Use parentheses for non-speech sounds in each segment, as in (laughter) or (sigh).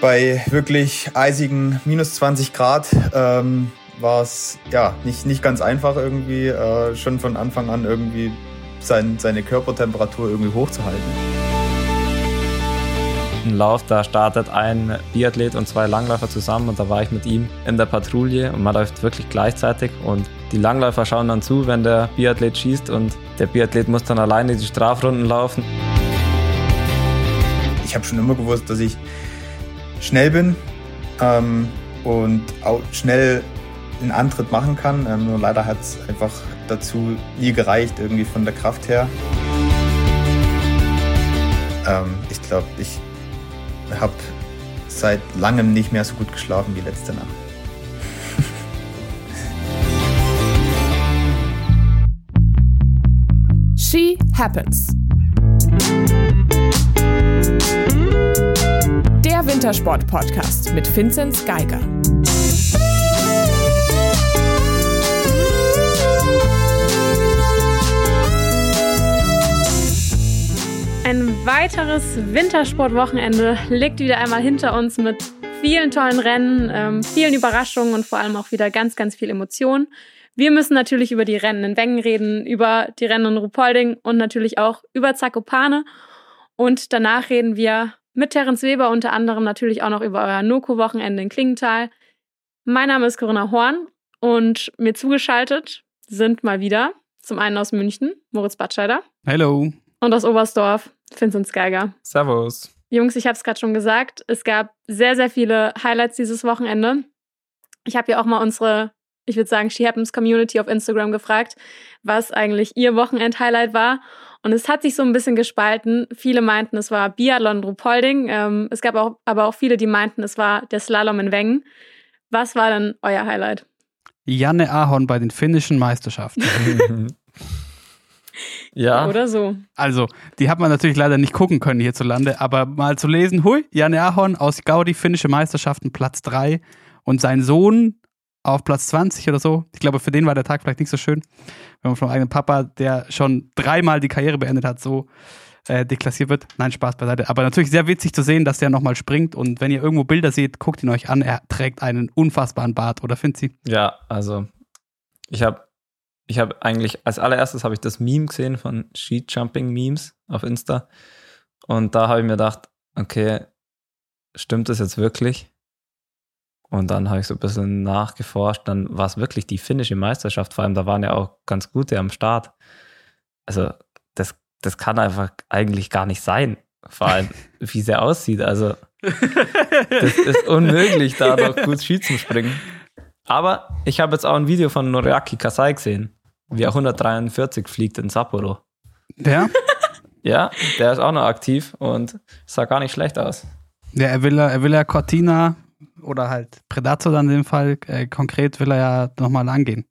Bei wirklich eisigen minus 20 Grad ähm, war es ja nicht, nicht ganz einfach irgendwie äh, schon von Anfang an irgendwie sein, seine Körpertemperatur irgendwie hochzuhalten. Ein Lauf, da startet ein Biathlet und zwei Langläufer zusammen und da war ich mit ihm in der Patrouille und man läuft wirklich gleichzeitig und die Langläufer schauen dann zu, wenn der Biathlet schießt und der Biathlet muss dann alleine die Strafrunden laufen. Ich habe schon immer gewusst, dass ich schnell bin ähm, und auch schnell einen Antritt machen kann. Ähm, nur leider hat es einfach dazu nie gereicht, irgendwie von der Kraft her. Ähm, ich glaube, ich habe seit langem nicht mehr so gut geschlafen wie letzte Nacht. She Happens. Der Wintersport-Podcast mit Vinzenz Geiger. Ein weiteres Wintersportwochenende liegt wieder einmal hinter uns mit vielen tollen Rennen, ähm, vielen Überraschungen und vor allem auch wieder ganz, ganz viel Emotion. Wir müssen natürlich über die Rennen in Wengen reden, über die Rennen in Rupolding und natürlich auch über Zakopane. Und danach reden wir mit Terence Weber unter anderem natürlich auch noch über euer Noko-Wochenende in Klingenthal. Mein Name ist Corinna Horn und mir zugeschaltet sind mal wieder zum einen aus München Moritz Batscheider. Hello. Und aus Oberstdorf Vincent Geiger. Servus. Jungs, ich habe es gerade schon gesagt, es gab sehr, sehr viele Highlights dieses Wochenende. Ich habe ja auch mal unsere, ich würde sagen, She Happens Community auf Instagram gefragt, was eigentlich ihr Wochenend-Highlight war. Und es hat sich so ein bisschen gespalten. Viele meinten, es war Biathlon Rupolding. Ähm, es gab auch, aber auch viele, die meinten, es war der Slalom in Wengen. Was war denn euer Highlight? Janne Ahorn bei den finnischen Meisterschaften. (laughs) (laughs) Ja. Oder so. Also, die hat man natürlich leider nicht gucken können hierzulande, aber mal zu lesen, hui, Janne Ahorn aus Gaudi, finnische Meisterschaften, Platz 3 und sein Sohn auf Platz 20 oder so. Ich glaube, für den war der Tag vielleicht nicht so schön, wenn man vom eigenen Papa, der schon dreimal die Karriere beendet hat, so äh, deklassiert wird. Nein, Spaß beiseite. Aber natürlich sehr witzig zu sehen, dass der nochmal springt und wenn ihr irgendwo Bilder seht, guckt ihn euch an. Er trägt einen unfassbaren Bart, oder findet sie? Ja, also ich habe ich habe eigentlich, als allererstes habe ich das Meme gesehen von Sheet Jumping Memes auf Insta. Und da habe ich mir gedacht, okay, stimmt das jetzt wirklich? Und dann habe ich so ein bisschen nachgeforscht. Dann war es wirklich die finnische Meisterschaft. Vor allem, da waren ja auch ganz gute am Start. Also, das, das kann einfach eigentlich gar nicht sein. Vor allem, (laughs) wie sie aussieht. Also, das ist unmöglich, da noch gut Ski zu springen. Aber ich habe jetzt auch ein Video von Noriaki Kasai gesehen wie er 143 fliegt in Sapporo. Der? (laughs) ja, der ist auch noch aktiv und sah gar nicht schlecht aus. Ja, er will, er will ja Cortina oder halt Predator dann in dem Fall, äh, konkret will er ja nochmal angehen.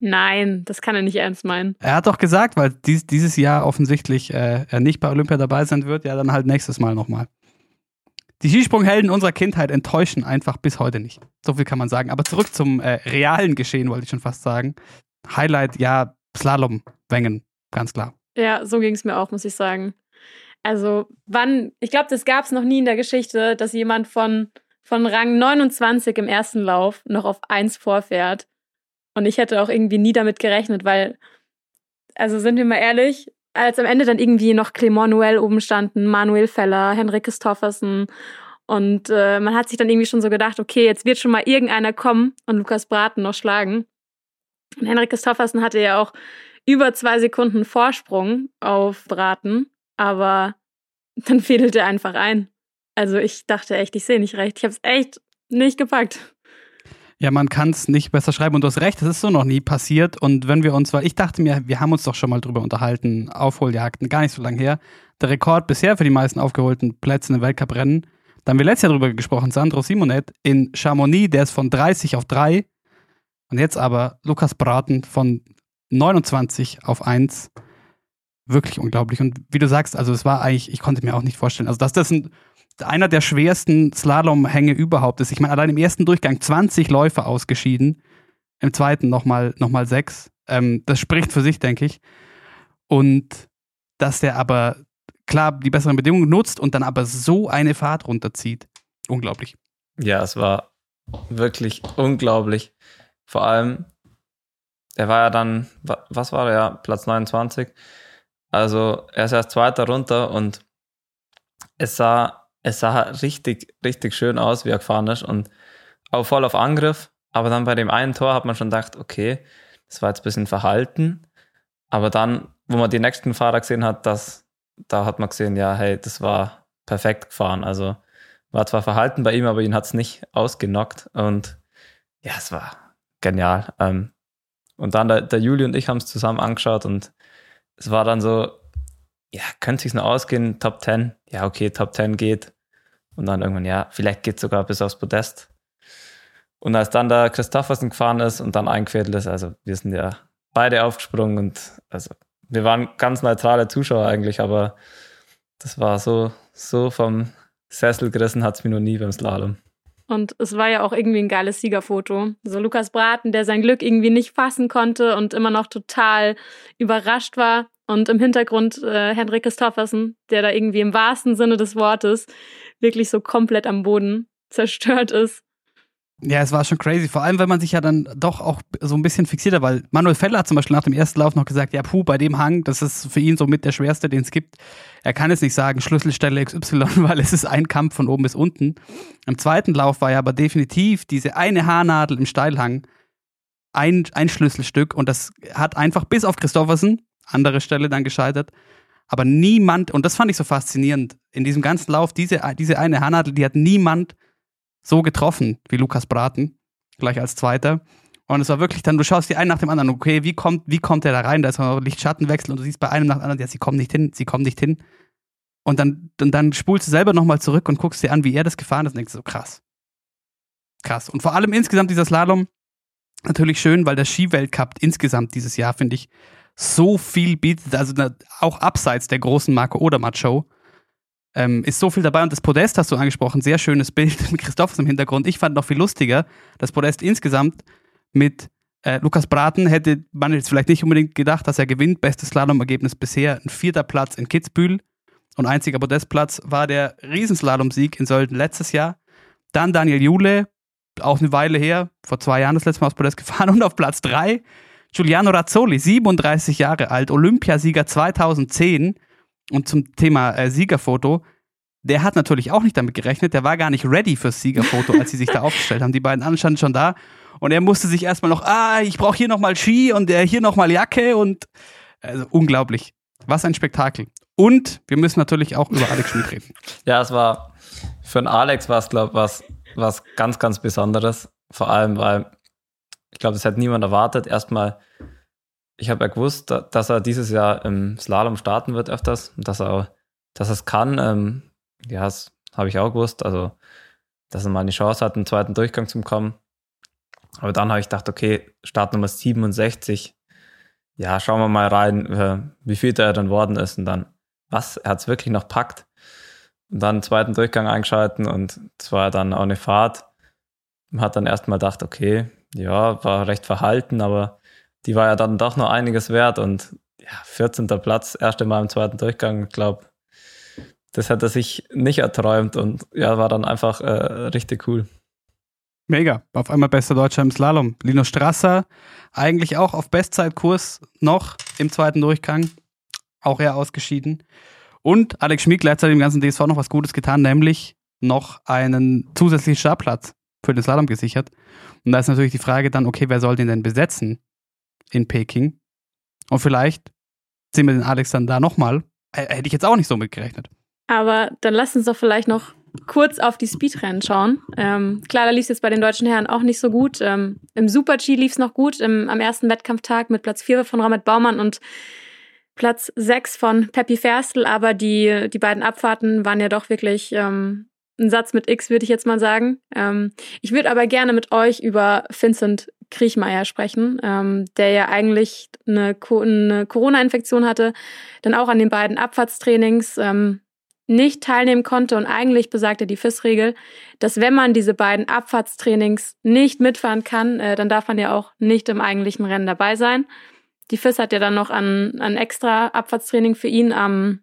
Nein, das kann er nicht ernst meinen. Er hat doch gesagt, weil dies, dieses Jahr offensichtlich äh, er nicht bei Olympia dabei sein wird, ja dann halt nächstes Mal nochmal. Die Skisprunghelden unserer Kindheit enttäuschen einfach bis heute nicht. So viel kann man sagen. Aber zurück zum äh, realen Geschehen, wollte ich schon fast sagen. Highlight, ja, Slalom, Wengen, ganz klar. Ja, so ging es mir auch, muss ich sagen. Also, wann, ich glaube, das gab es noch nie in der Geschichte, dass jemand von, von Rang 29 im ersten Lauf noch auf 1 vorfährt. Und ich hätte auch irgendwie nie damit gerechnet, weil, also sind wir mal ehrlich, als am Ende dann irgendwie noch Clement Noël oben standen, Manuel Feller, Henrik Christoffersen und äh, man hat sich dann irgendwie schon so gedacht, okay, jetzt wird schon mal irgendeiner kommen und Lukas Braten noch schlagen. Und Henrik Christoffersen hatte ja auch über zwei Sekunden Vorsprung auf Braten, aber dann fädelte er einfach ein. Also ich dachte echt, ich sehe nicht recht. Ich habe es echt nicht gepackt. Ja, man kann es nicht besser schreiben und du hast recht, das ist so noch nie passiert. Und wenn wir uns, weil ich dachte mir, wir haben uns doch schon mal drüber unterhalten, Aufholjagden, gar nicht so lange her. Der Rekord bisher für die meisten aufgeholten Plätze in Weltcuprennen, da haben wir letztes Jahr drüber gesprochen, Sandro Simonet in Chamonix, der ist von 30 auf 3 und jetzt aber Lukas Braten von 29 auf 1. Wirklich unglaublich. Und wie du sagst, also es war eigentlich, ich konnte mir auch nicht vorstellen, also dass das ein, einer der schwersten Slalomhänge überhaupt ist. Ich meine, allein im ersten Durchgang 20 Läufer ausgeschieden, im zweiten nochmal noch mal sechs. Ähm, das spricht für sich, denke ich. Und dass der aber klar die besseren Bedingungen nutzt und dann aber so eine Fahrt runterzieht. unglaublich. Ja, es war wirklich unglaublich. Vor allem, er war ja dann, was war er, Platz 29. Also er ist erst Zweiter runter und es sah, es sah richtig, richtig schön aus, wie er gefahren ist und auch voll auf Angriff. Aber dann bei dem einen Tor hat man schon gedacht, okay, das war jetzt ein bisschen verhalten. Aber dann, wo man die nächsten Fahrer gesehen hat, das, da hat man gesehen, ja, hey, das war perfekt gefahren. Also war zwar verhalten bei ihm, aber ihn hat es nicht ausgenockt. Und ja, es war genial. Ähm, und dann der, der Juli und ich haben es zusammen angeschaut und es war dann so, ja, könnte sich noch ausgehen, Top 10. Ja, okay, Top 10 geht. Und dann irgendwann, ja, vielleicht geht sogar bis aufs Podest. Und als dann der Christoffersen gefahren ist und dann eingefädelt ist, also wir sind ja beide aufgesprungen und also wir waren ganz neutrale Zuschauer eigentlich, aber das war so, so vom Sessel gerissen hat es mir noch nie beim Slalom. Und es war ja auch irgendwie ein geiles Siegerfoto. So Lukas Braten, der sein Glück irgendwie nicht fassen konnte und immer noch total überrascht war. Und im Hintergrund äh, Henrik Christoffersen, der da irgendwie im wahrsten Sinne des Wortes wirklich so komplett am Boden zerstört ist. Ja, es war schon crazy. Vor allem, wenn man sich ja dann doch auch so ein bisschen fixiert hat, weil Manuel Feller hat zum Beispiel nach dem ersten Lauf noch gesagt, ja, puh, bei dem Hang, das ist für ihn so mit der schwerste, den es gibt. Er kann jetzt nicht sagen, Schlüsselstelle XY, (laughs) weil es ist ein Kampf von oben bis unten. Im zweiten Lauf war ja aber definitiv diese eine Haarnadel im Steilhang ein, ein Schlüsselstück und das hat einfach bis auf Christoffersen, andere Stelle dann gescheitert, aber niemand, und das fand ich so faszinierend, in diesem ganzen Lauf, diese, diese eine Haarnadel, die hat niemand so getroffen wie Lukas Braten, gleich als Zweiter. Und es war wirklich dann, du schaust dir einen nach dem anderen, okay, wie kommt, wie kommt der da rein? Da ist noch Lichtschattenwechsel und du siehst bei einem nach dem anderen, ja, sie kommen nicht hin, sie kommen nicht hin. Und dann, dann, dann spulst du selber nochmal zurück und guckst dir an, wie er das gefahren ist und denkst so, krass. Krass. Und vor allem insgesamt dieser Slalom, natürlich schön, weil der Skiweltcup insgesamt dieses Jahr, finde ich, so viel bietet, also auch abseits der großen Marco Odermatt Show, ähm, ist so viel dabei und das Podest hast du angesprochen, sehr schönes Bild (laughs) mit Christophs im Hintergrund. Ich fand noch viel lustiger, das Podest insgesamt mit äh, Lukas Braten hätte man jetzt vielleicht nicht unbedingt gedacht, dass er gewinnt. Bestes Slalom-Ergebnis bisher, ein vierter Platz in Kitzbühel und einziger Podestplatz war der Riesenslalom-Sieg in Sölden letztes Jahr. Dann Daniel Jule, auch eine Weile her, vor zwei Jahren das letzte Mal aufs Podest (laughs) gefahren und auf Platz drei Giuliano Razzoli, 37 Jahre alt, Olympiasieger 2010 und zum Thema äh, Siegerfoto, der hat natürlich auch nicht damit gerechnet, der war gar nicht ready fürs Siegerfoto, als sie sich da (laughs) aufgestellt haben. Die beiden anderen standen schon da und er musste sich erstmal noch, ah, ich brauche hier nochmal Ski und der hier nochmal Jacke und also unglaublich. Was ein Spektakel. Und wir müssen natürlich auch über Alex Schmidt reden. (laughs) Ja, es war für einen Alex war es, glaube ich, was, was ganz, ganz Besonderes. Vor allem, weil glaube, das hat niemand erwartet. Erstmal ich habe ja gewusst, dass er dieses Jahr im Slalom starten wird öfters dass er, dass er es kann. Ähm, ja, das habe ich auch gewusst. Also, dass er mal eine Chance hat, einen zweiten Durchgang zu kommen. Aber dann habe ich gedacht, okay, Startnummer 67. Ja, schauen wir mal rein, äh, wie viel er dann worden ist. Und dann, was, er hat es wirklich noch packt. Und dann einen zweiten Durchgang eingeschalten und zwar dann auch eine Fahrt. Man hat dann erstmal gedacht, okay, ja, war recht verhalten, aber die war ja dann doch noch einiges wert und ja, 14. Platz, erste Mal im zweiten Durchgang, ich glaube, das hat er sich nicht erträumt und ja, war dann einfach äh, richtig cool. Mega. Auf einmal bester Deutscher im Slalom. Lino Strasser, eigentlich auch auf Bestzeitkurs noch im zweiten Durchgang. Auch er ausgeschieden. Und Alex Schmid gleichzeitig im ganzen DSV noch was Gutes getan, nämlich noch einen zusätzlichen Startplatz für den Slalom gesichert. Und da ist natürlich die Frage dann, okay, wer soll den denn besetzen? in Peking. Und vielleicht sehen wir den Alex dann da nochmal. Hätte ich jetzt auch nicht so mitgerechnet. Aber dann lass uns doch vielleicht noch kurz auf die Speedrennen schauen. Ähm, klar, da lief es jetzt bei den deutschen Herren auch nicht so gut. Ähm, Im Super-G lief es noch gut, im, am ersten Wettkampftag mit Platz 4 von Ramet Baumann und Platz 6 von Peppi Ferstl, aber die, die beiden Abfahrten waren ja doch wirklich ähm, ein Satz mit X, würde ich jetzt mal sagen. Ähm, ich würde aber gerne mit euch über Vincent Kriechmeier sprechen, ähm, der ja eigentlich eine, Co eine Corona-Infektion hatte, dann auch an den beiden Abfahrtstrainings ähm, nicht teilnehmen konnte. Und eigentlich besagte die FIS-Regel, dass wenn man diese beiden Abfahrtstrainings nicht mitfahren kann, äh, dann darf man ja auch nicht im eigentlichen Rennen dabei sein. Die FIS hat ja dann noch ein, ein extra Abfahrtstraining für ihn am,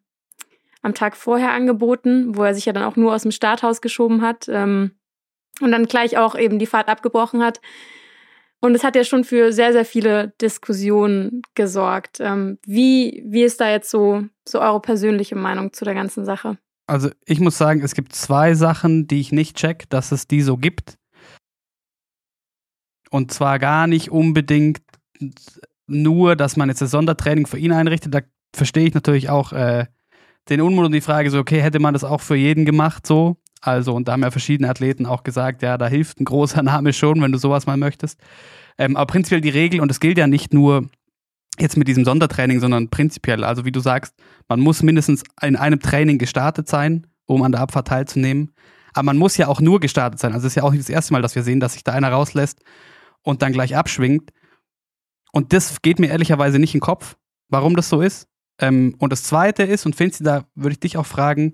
am Tag vorher angeboten, wo er sich ja dann auch nur aus dem Starthaus geschoben hat ähm, und dann gleich auch eben die Fahrt abgebrochen hat. Und es hat ja schon für sehr, sehr viele Diskussionen gesorgt. Ähm, wie, wie ist da jetzt so, so eure persönliche Meinung zu der ganzen Sache? Also ich muss sagen, es gibt zwei Sachen, die ich nicht check, dass es die so gibt. Und zwar gar nicht unbedingt nur, dass man jetzt ein Sondertraining für ihn einrichtet. Da verstehe ich natürlich auch äh, den Unmut und die Frage so, okay, hätte man das auch für jeden gemacht so? Also, und da haben ja verschiedene Athleten auch gesagt, ja, da hilft ein großer (laughs) Name schon, wenn du sowas mal möchtest. Ähm, aber prinzipiell die Regel, und es gilt ja nicht nur jetzt mit diesem Sondertraining, sondern prinzipiell. Also, wie du sagst, man muss mindestens in einem Training gestartet sein, um an der Abfahrt teilzunehmen. Aber man muss ja auch nur gestartet sein. Also, es ist ja auch nicht das erste Mal, dass wir sehen, dass sich da einer rauslässt und dann gleich abschwingt. Und das geht mir ehrlicherweise nicht in den Kopf, warum das so ist. Ähm, und das Zweite ist, und Finzi, da würde ich dich auch fragen,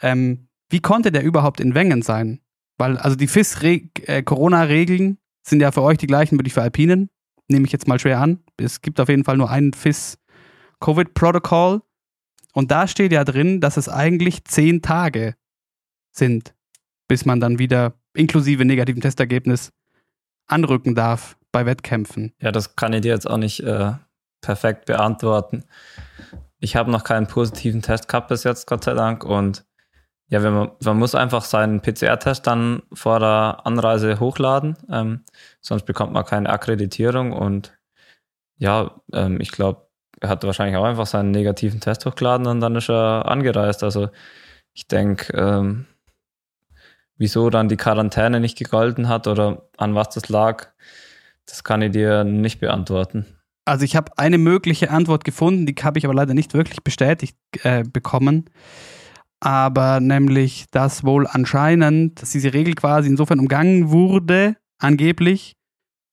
ähm, wie konnte der überhaupt in Wengen sein? Weil, also die FIS-Corona-Regeln äh, sind ja für euch die gleichen wie die für Alpinen, nehme ich jetzt mal schwer an. Es gibt auf jeden Fall nur einen FIS-Covid-Protokoll. Und da steht ja drin, dass es eigentlich zehn Tage sind, bis man dann wieder inklusive negativen Testergebnis anrücken darf bei Wettkämpfen. Ja, das kann ich dir jetzt auch nicht äh, perfekt beantworten. Ich habe noch keinen positiven Test gehabt bis jetzt, Gott sei Dank. Und ja, man, man muss einfach seinen PCR-Test dann vor der Anreise hochladen, ähm, sonst bekommt man keine Akkreditierung. Und ja, ähm, ich glaube, er hat wahrscheinlich auch einfach seinen negativen Test hochgeladen und dann ist er angereist. Also ich denke, ähm, wieso dann die Quarantäne nicht gegolten hat oder an was das lag, das kann ich dir nicht beantworten. Also ich habe eine mögliche Antwort gefunden, die habe ich aber leider nicht wirklich bestätigt äh, bekommen. Aber nämlich, dass wohl anscheinend, dass diese Regel quasi insofern umgangen wurde, angeblich,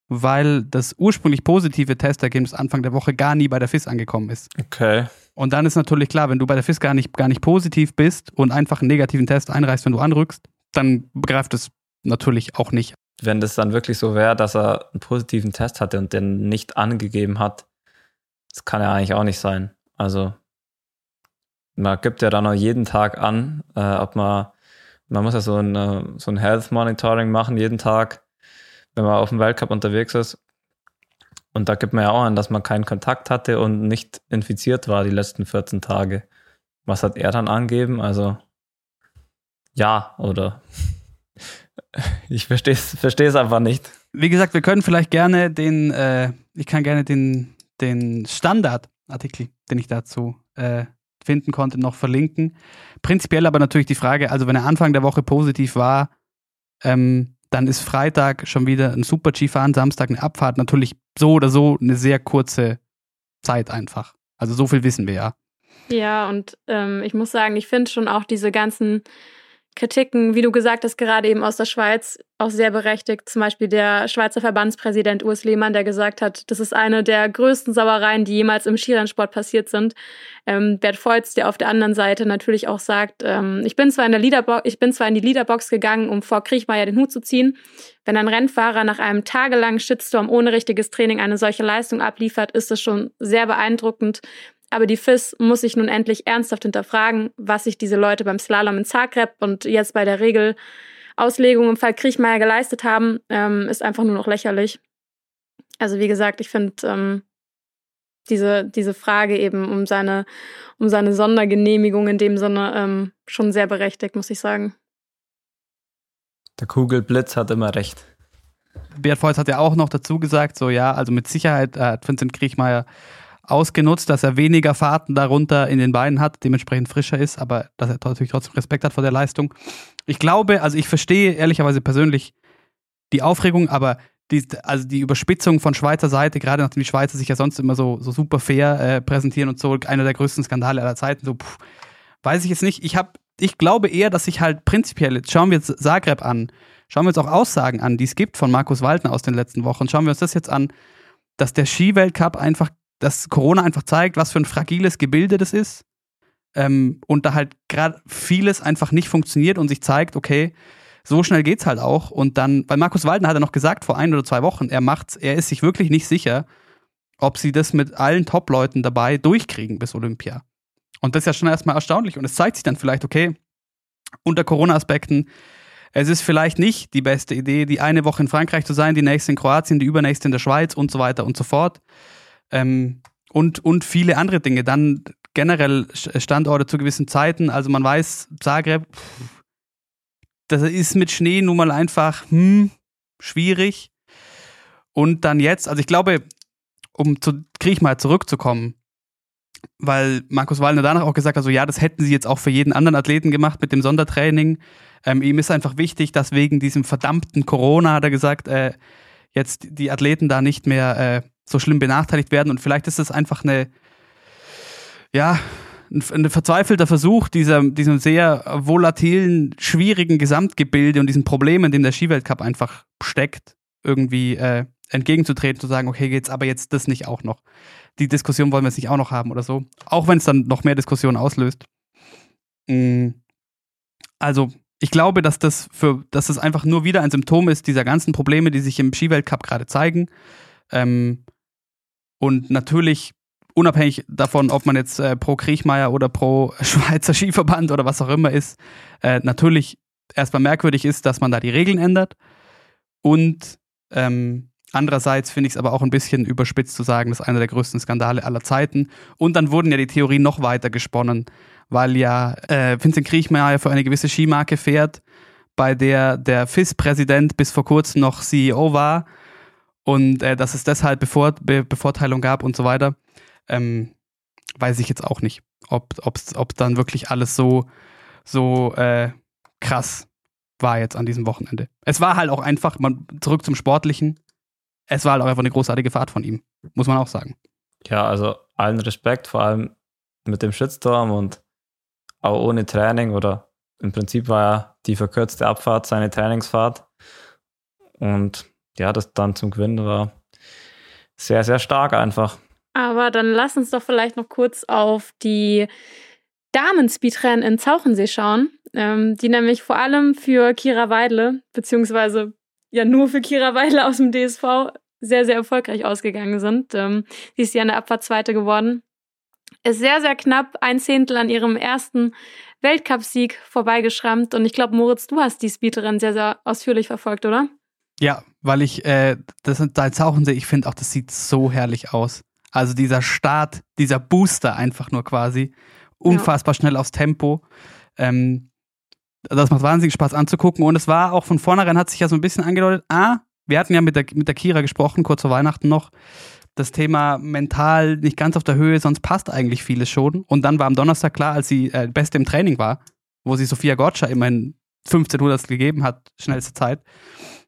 weil das ursprünglich positive Testergebnis Anfang der Woche gar nie bei der FIS angekommen ist. Okay. Und dann ist natürlich klar, wenn du bei der FIS gar nicht, gar nicht positiv bist und einfach einen negativen Test einreichst, wenn du anrückst, dann greift es natürlich auch nicht. Wenn das dann wirklich so wäre, dass er einen positiven Test hatte und den nicht angegeben hat, das kann ja eigentlich auch nicht sein. Also man gibt ja dann auch jeden Tag an, äh, ob man, man muss ja so ein, so ein Health Monitoring machen jeden Tag, wenn man auf dem Weltcup unterwegs ist. Und da gibt man ja auch an, dass man keinen Kontakt hatte und nicht infiziert war die letzten 14 Tage. Was hat er dann angeben? Also ja, oder ich verstehe es einfach nicht. Wie gesagt, wir können vielleicht gerne den, äh, ich kann gerne den, den Standardartikel, den ich dazu äh, finden konnte, noch verlinken. Prinzipiell aber natürlich die Frage, also wenn er Anfang der Woche positiv war, ähm, dann ist Freitag schon wieder ein Super-G-Fahren, Samstag eine Abfahrt. Natürlich so oder so eine sehr kurze Zeit einfach. Also so viel wissen wir ja. Ja, und ähm, ich muss sagen, ich finde schon auch diese ganzen Kritiken, wie du gesagt hast, gerade eben aus der Schweiz, auch sehr berechtigt. Zum Beispiel der Schweizer Verbandspräsident Urs Lehmann, der gesagt hat, das ist eine der größten Sauereien, die jemals im Skirennsport passiert sind. Ähm, Bert Volz, der auf der anderen Seite natürlich auch sagt, ähm, ich bin zwar in der Leaderbox, ich bin zwar in die Leaderbox gegangen, um vor Kriechmeier den Hut zu ziehen. Wenn ein Rennfahrer nach einem tagelangen Shitstorm ohne richtiges Training eine solche Leistung abliefert, ist das schon sehr beeindruckend. Aber die FIS muss sich nun endlich ernsthaft hinterfragen, was sich diese Leute beim Slalom in Zagreb und jetzt bei der Regelauslegung im Fall Kriechmeier geleistet haben, ähm, ist einfach nur noch lächerlich. Also wie gesagt, ich finde ähm, diese, diese Frage eben um seine, um seine Sondergenehmigung in dem Sinne ähm, schon sehr berechtigt, muss ich sagen. Der Kugelblitz hat immer recht. Bert Volz hat ja auch noch dazu gesagt, so ja, also mit Sicherheit hat Vincent Kriechmeier ausgenutzt, dass er weniger Fahrten darunter in den Beinen hat, dementsprechend frischer ist, aber dass er natürlich trotzdem Respekt hat vor der Leistung. Ich glaube, also ich verstehe ehrlicherweise persönlich die Aufregung, aber die, also die Überspitzung von Schweizer Seite, gerade nachdem die Schweizer sich ja sonst immer so, so super fair äh, präsentieren und so, einer der größten Skandale aller Zeiten, so, pff, weiß ich jetzt nicht. Ich habe, ich glaube eher, dass sich halt prinzipiell, jetzt schauen wir jetzt Zagreb an, schauen wir uns auch Aussagen an, die es gibt von Markus Waldner aus den letzten Wochen, schauen wir uns das jetzt an, dass der Skiweltcup einfach dass Corona einfach zeigt, was für ein fragiles Gebilde das ist. Ähm, und da halt gerade vieles einfach nicht funktioniert und sich zeigt, okay, so schnell geht's halt auch. Und dann, weil Markus Waldner hat er noch gesagt vor ein oder zwei Wochen, er macht's, er ist sich wirklich nicht sicher, ob sie das mit allen Top-Leuten dabei durchkriegen bis Olympia. Und das ist ja schon erstmal erstaunlich. Und es zeigt sich dann vielleicht, okay, unter Corona-Aspekten, es ist vielleicht nicht die beste Idee, die eine Woche in Frankreich zu sein, die nächste in Kroatien, die übernächste in der Schweiz und so weiter und so fort. Ähm, und, und viele andere Dinge. Dann generell Standorte zu gewissen Zeiten. Also man weiß, Zagreb, das ist mit Schnee nun mal einfach hm, schwierig. Und dann jetzt, also ich glaube, um zu mal zurückzukommen, weil Markus Wallner danach auch gesagt hat, so ja, das hätten sie jetzt auch für jeden anderen Athleten gemacht mit dem Sondertraining. Ähm, ihm ist einfach wichtig, dass wegen diesem verdammten Corona, hat er gesagt, äh, jetzt die Athleten da nicht mehr äh, so schlimm benachteiligt werden. Und vielleicht ist es einfach eine, ja, ein, ein verzweifelter Versuch, dieser, diesem sehr volatilen, schwierigen Gesamtgebilde und diesen Problemen, in dem der Skiweltcup einfach steckt, irgendwie äh, entgegenzutreten, zu sagen, okay, geht's aber jetzt das nicht auch noch. Die Diskussion wollen wir jetzt nicht auch noch haben oder so. Auch wenn es dann noch mehr Diskussionen auslöst. Mm. Also, ich glaube, dass das für, dass das einfach nur wieder ein Symptom ist dieser ganzen Probleme, die sich im Skiweltcup gerade zeigen. Ähm, und natürlich, unabhängig davon, ob man jetzt äh, pro Kriechmeier oder pro (laughs) Schweizer Skiverband oder was auch immer ist, äh, natürlich erstmal merkwürdig ist, dass man da die Regeln ändert. Und ähm, Andererseits finde ich es aber auch ein bisschen überspitzt zu sagen, das ist einer der größten Skandale aller Zeiten. Und dann wurden ja die Theorien noch weiter gesponnen, weil ja äh, Vincent Kriechmeier für eine gewisse Skimarke fährt, bei der der FIS-Präsident bis vor kurzem noch CEO war und äh, dass es deshalb Bevor Be Bevorteilung gab und so weiter. Ähm, weiß ich jetzt auch nicht, ob, ob's, ob dann wirklich alles so, so äh, krass war jetzt an diesem Wochenende. Es war halt auch einfach, man, zurück zum Sportlichen, es war halt auch einfach eine großartige Fahrt von ihm, muss man auch sagen. Ja, also allen Respekt, vor allem mit dem Shitstorm und auch ohne Training oder im Prinzip war ja die verkürzte Abfahrt seine Trainingsfahrt. Und ja, das dann zum Gewinnen war sehr, sehr stark einfach. Aber dann lass uns doch vielleicht noch kurz auf die Damen-Speedrennen in Zauchensee schauen, ähm, die nämlich vor allem für Kira Weidle, beziehungsweise ja nur für Kira Weidle aus dem DSV sehr, sehr erfolgreich ausgegangen sind. Ähm, sie ist ja in der Abfahrt Zweite geworden. Ist sehr, sehr knapp ein Zehntel an ihrem ersten Weltcupsieg vorbeigeschrammt. Und ich glaube, Moritz, du hast die Speedrennen sehr, sehr ausführlich verfolgt, oder? Ja, weil ich, äh, das sind da Zauchensee, ich finde auch, das sieht so herrlich aus. Also dieser Start, dieser Booster einfach nur quasi. Unfassbar ja. schnell aufs Tempo. Ähm, das macht wahnsinnig Spaß anzugucken. Und es war auch von vornherein, hat sich ja so ein bisschen angedeutet, ah, wir hatten ja mit der, mit der Kira gesprochen, kurz vor Weihnachten noch, das Thema mental nicht ganz auf der Höhe, sonst passt eigentlich vieles schon. Und dann war am Donnerstag klar, als sie äh, Beste im Training war, wo sie Sophia Gotcha immerhin 1500 gegeben hat, schnellste Zeit,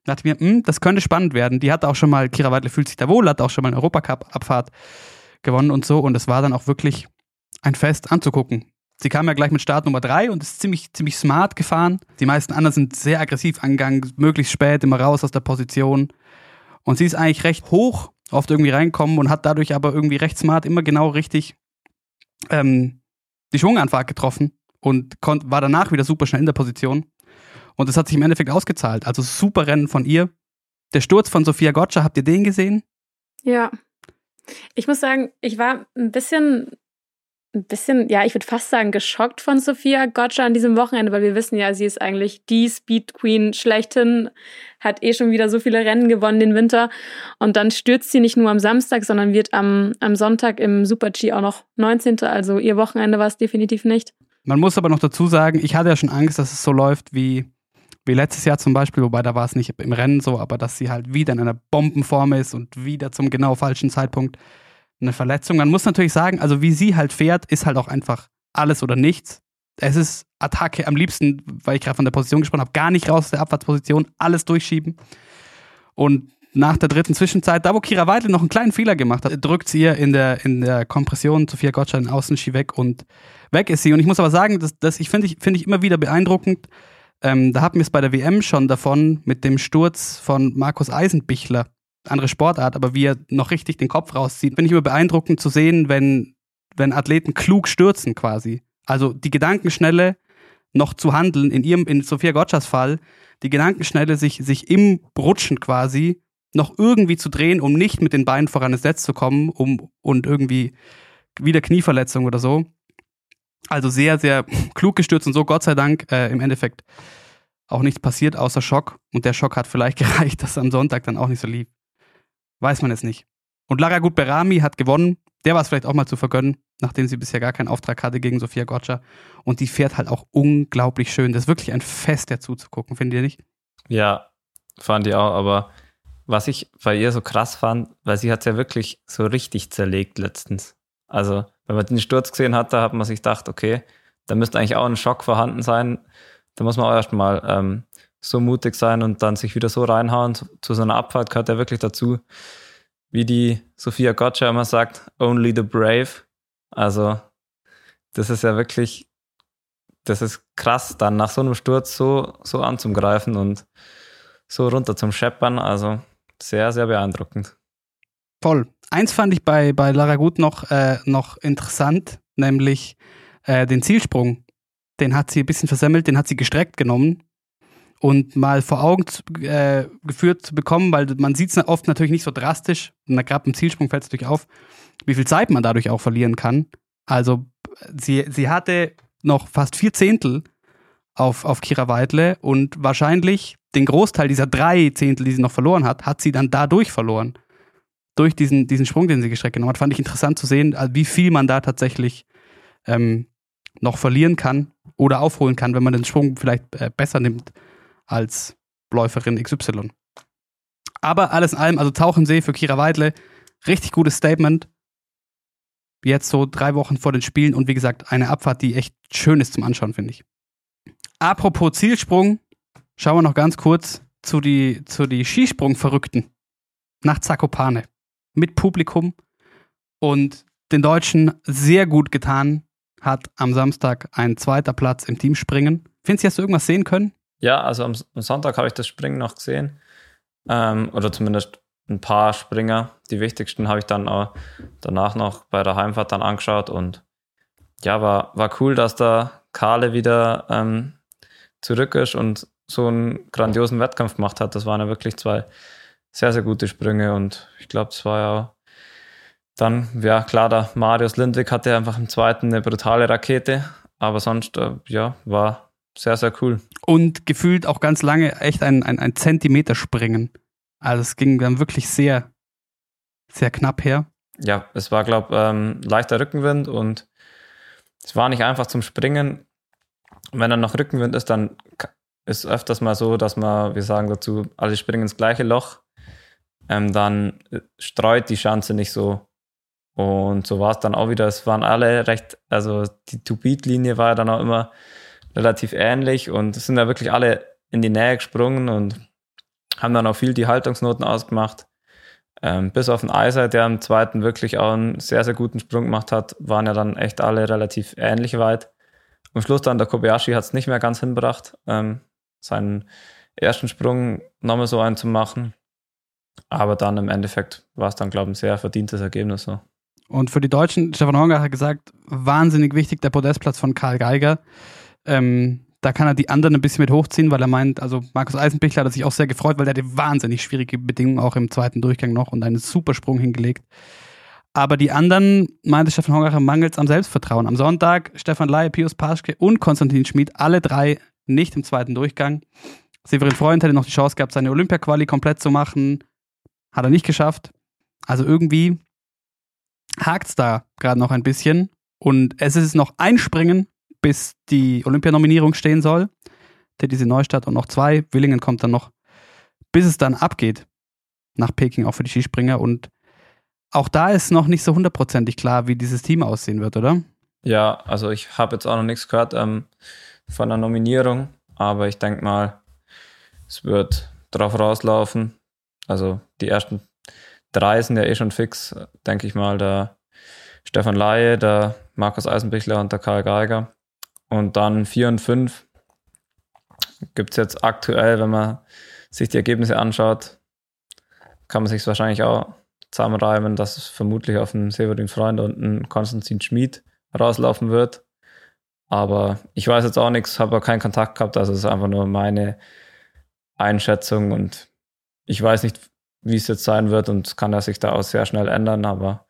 dachte mir, hm, das könnte spannend werden. Die hat auch schon mal, Kira Weidle fühlt sich da wohl, hat auch schon mal eine Europacup-Abfahrt gewonnen und so. Und es war dann auch wirklich ein Fest anzugucken. Sie kam ja gleich mit Start Nummer drei und ist ziemlich, ziemlich smart gefahren. Die meisten anderen sind sehr aggressiv angegangen, möglichst spät, immer raus aus der Position. Und sie ist eigentlich recht hoch, oft irgendwie reinkommen und hat dadurch aber irgendwie recht smart immer genau richtig ähm, die Schwunganfahrt getroffen und war danach wieder super schnell in der Position. Und das hat sich im Endeffekt ausgezahlt. Also super Rennen von ihr. Der Sturz von Sophia Gotcha, habt ihr den gesehen? Ja. Ich muss sagen, ich war ein bisschen ein bisschen, ja, ich würde fast sagen, geschockt von Sophia Gotcha an diesem Wochenende, weil wir wissen ja, sie ist eigentlich die Speed Queen schlechthin, hat eh schon wieder so viele Rennen gewonnen den Winter und dann stürzt sie nicht nur am Samstag, sondern wird am, am Sonntag im Super G auch noch 19. Also ihr Wochenende war es definitiv nicht. Man muss aber noch dazu sagen, ich hatte ja schon Angst, dass es so läuft wie, wie letztes Jahr zum Beispiel, wobei da war es nicht im Rennen so, aber dass sie halt wieder in einer Bombenform ist und wieder zum genau falschen Zeitpunkt eine Verletzung. Man muss natürlich sagen, also wie sie halt fährt, ist halt auch einfach alles oder nichts. Es ist Attacke am liebsten, weil ich gerade von der Position gesprochen habe, gar nicht raus aus der Abfahrtsposition, alles durchschieben. Und nach der dritten Zwischenzeit, da wo Kira Weidle noch einen kleinen Fehler gemacht hat, drückt sie ihr in der, in der Kompression Sophia Gottschalk den Außenski weg und weg ist sie. Und ich muss aber sagen, das, das ich finde ich, find ich immer wieder beeindruckend. Ähm, da hatten wir es bei der WM schon davon mit dem Sturz von Markus Eisenbichler andere Sportart, aber wie er noch richtig den Kopf rauszieht, finde ich immer beeindruckend zu sehen, wenn, wenn Athleten klug stürzen quasi. Also die Gedankenschnelle noch zu handeln, in ihrem, in Sophia Gotchas Fall, die Gedankenschnelle sich, sich im Rutschen quasi noch irgendwie zu drehen, um nicht mit den Beinen voran ins Netz zu kommen, um und irgendwie wieder Knieverletzung oder so. Also sehr, sehr klug gestürzt und so, Gott sei Dank, äh, im Endeffekt auch nichts passiert außer Schock. Und der Schock hat vielleicht (laughs) gereicht, dass am Sonntag dann auch nicht so lief. Weiß man jetzt nicht. Und Lara Gut Berami hat gewonnen. Der war es vielleicht auch mal zu vergönnen, nachdem sie bisher gar keinen Auftrag hatte gegen Sophia Gotcha. Und die fährt halt auch unglaublich schön. Das ist wirklich ein Fest, der zuzugucken, findet ihr nicht? Ja, fand ich auch, aber was ich bei ihr so krass fand, weil sie hat es ja wirklich so richtig zerlegt letztens. Also, wenn man den Sturz gesehen hat, da hat man sich gedacht, okay, da müsste eigentlich auch ein Schock vorhanden sein. Da muss man auch erstmal ähm, so mutig sein und dann sich wieder so reinhauen. Zu, zu so einer Abfahrt gehört ja wirklich dazu, wie die Sophia Gotcha immer sagt, only the brave. Also, das ist ja wirklich, das ist krass, dann nach so einem Sturz so, so anzugreifen und so runter zum Scheppern. Also, sehr, sehr beeindruckend. Voll. Eins fand ich bei, bei Lara Gut noch, äh, noch interessant, nämlich äh, den Zielsprung. Den hat sie ein bisschen versemmelt, den hat sie gestreckt genommen und mal vor Augen zu, äh, geführt zu bekommen, weil man sieht es oft natürlich nicht so drastisch, gerade im Zielsprung fällt es natürlich auf, wie viel Zeit man dadurch auch verlieren kann. Also sie, sie hatte noch fast vier Zehntel auf, auf Kira Weidle und wahrscheinlich den Großteil dieser drei Zehntel, die sie noch verloren hat, hat sie dann dadurch verloren. Durch diesen, diesen Sprung, den sie gestreckt genommen hat, fand ich interessant zu sehen, wie viel man da tatsächlich ähm, noch verlieren kann oder aufholen kann, wenn man den Schwung vielleicht äh, besser nimmt als Läuferin XY. Aber alles in allem, also Tauchensee für Kira Weidle, richtig gutes Statement. Jetzt so drei Wochen vor den Spielen und wie gesagt, eine Abfahrt, die echt schön ist zum Anschauen, finde ich. Apropos Zielsprung, schauen wir noch ganz kurz zu die, zu die Skisprung-Verrückten nach Zakopane mit Publikum und den Deutschen sehr gut getan hat am Samstag ein zweiter Platz im Teamspringen. Findest du, hast du irgendwas sehen können? Ja, also am, Sonntag habe ich das Springen noch gesehen. Ähm, oder zumindest ein paar Springer. Die wichtigsten habe ich dann auch danach noch bei der Heimfahrt dann angeschaut und ja, war, war cool, dass da Kale wieder ähm, zurück ist und so einen grandiosen Wettkampf gemacht hat. Das waren ja wirklich zwei sehr, sehr gute Sprünge und ich glaube, es war ja dann, ja klar, der Marius Lindwig hatte einfach im zweiten eine brutale Rakete, aber sonst, äh, ja, war sehr, sehr cool. Und gefühlt auch ganz lange echt ein, ein, ein Zentimeter springen. Also es ging dann wirklich sehr, sehr knapp her. Ja, es war, glaube ich, ähm, leichter Rückenwind und es war nicht einfach zum Springen. Wenn dann noch Rückenwind ist, dann ist öfters mal so, dass man, wir sagen dazu, alle springen ins gleiche Loch. Ähm, dann streut die Schanze nicht so. Und so war es dann auch wieder. Es waren alle recht, also die To-Beat-Linie war ja dann auch immer relativ ähnlich und es sind ja wirklich alle in die Nähe gesprungen und haben dann auch viel die Haltungsnoten ausgemacht. Ähm, bis auf den Eiser, der im zweiten wirklich auch einen sehr, sehr guten Sprung gemacht hat, waren ja dann echt alle relativ ähnlich weit. Am Schluss dann der Kobayashi hat es nicht mehr ganz hinbracht, ähm, seinen ersten Sprung nochmal so einen zu machen. Aber dann im Endeffekt war es dann, glaube ich, ein sehr verdientes Ergebnis so. Und für die Deutschen, Stefan Honger hat gesagt, wahnsinnig wichtig der Podestplatz von Karl Geiger. Ähm, da kann er die anderen ein bisschen mit hochziehen, weil er meint, also Markus Eisenbichler hat sich auch sehr gefreut, weil der hatte wahnsinnig schwierige Bedingungen auch im zweiten Durchgang noch und einen super Sprung hingelegt. Aber die anderen, meinte Stefan Hongacher, mangelt es am Selbstvertrauen. Am Sonntag Stefan Laie, Pius Paschke und Konstantin Schmid, alle drei nicht im zweiten Durchgang. Severin Freund hätte noch die Chance gehabt, seine Olympia-Quali komplett zu machen. Hat er nicht geschafft. Also irgendwie hakt es da gerade noch ein bisschen. Und es ist noch ein Springen bis die Olympianominierung stehen soll. Diese Neustadt und noch zwei. Willingen kommt dann noch, bis es dann abgeht nach Peking, auch für die Skispringer. Und auch da ist noch nicht so hundertprozentig klar, wie dieses Team aussehen wird, oder? Ja, also ich habe jetzt auch noch nichts gehört ähm, von der Nominierung, aber ich denke mal, es wird drauf rauslaufen. Also die ersten drei sind ja eh schon fix, denke ich mal. Der Stefan Laie, der Markus Eisenbichler und der Karl Geiger. Und dann 4 und 5 gibt es jetzt aktuell, wenn man sich die Ergebnisse anschaut, kann man sich wahrscheinlich auch zusammenreimen, dass es vermutlich auf einen Severin Freund und einen Konstantin Schmid rauslaufen wird. Aber ich weiß jetzt auch nichts, habe auch keinen Kontakt gehabt, also es ist einfach nur meine Einschätzung und ich weiß nicht, wie es jetzt sein wird und kann er sich da auch sehr schnell ändern, aber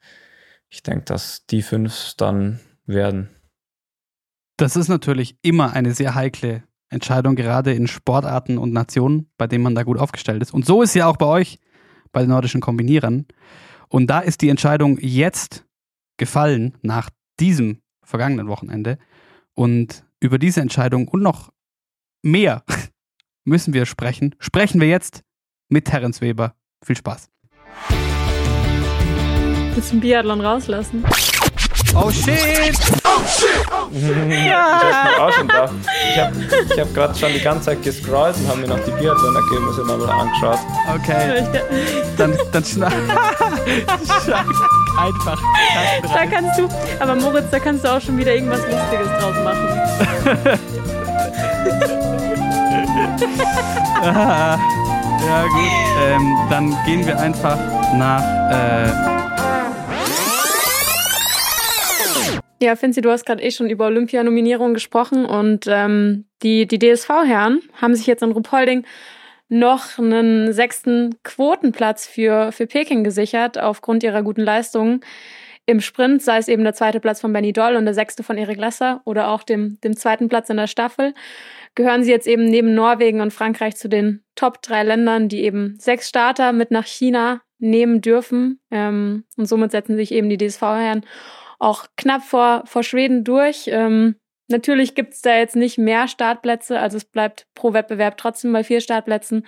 ich denke, dass die fünf dann werden. Das ist natürlich immer eine sehr heikle Entscheidung, gerade in Sportarten und Nationen, bei denen man da gut aufgestellt ist. Und so ist ja auch bei euch, bei den nordischen Kombinierern. Und da ist die Entscheidung jetzt gefallen, nach diesem vergangenen Wochenende. Und über diese Entscheidung und noch mehr (laughs) müssen wir sprechen. Sprechen wir jetzt mit Terence Weber. Viel Spaß. Willst du den Biathlon rauslassen? Oh shit! Ich hab's mir auch schon gedacht. Ich hab, ich hab gerade schon die ganze Zeit gescrollt und habe mir noch die Biathlon-Ergebnisse mal wieder angeschaut. Okay, dann, dann schneid. (laughs) Einfach. Da kannst du, aber Moritz, da kannst du auch schon wieder irgendwas Lustiges draus machen. (laughs) (laughs) Ah, ja, gut. Ähm, dann gehen wir einfach nach. Äh, Ja, Finzi, du hast gerade eh schon über Olympianominierungen gesprochen und ähm, die, die DSV-Herren haben sich jetzt in Ruhpolding noch einen sechsten Quotenplatz für, für Peking gesichert aufgrund ihrer guten Leistungen im Sprint, sei es eben der zweite Platz von Benny Doll und der sechste von Erik Lesser oder auch dem, dem zweiten Platz in der Staffel, gehören sie jetzt eben neben Norwegen und Frankreich zu den Top drei Ländern, die eben sechs Starter mit nach China nehmen dürfen. Ähm, und somit setzen sich eben die DSV-Herren auch knapp vor, vor Schweden durch. Ähm, natürlich gibt's da jetzt nicht mehr Startplätze, also es bleibt pro Wettbewerb trotzdem bei vier Startplätzen.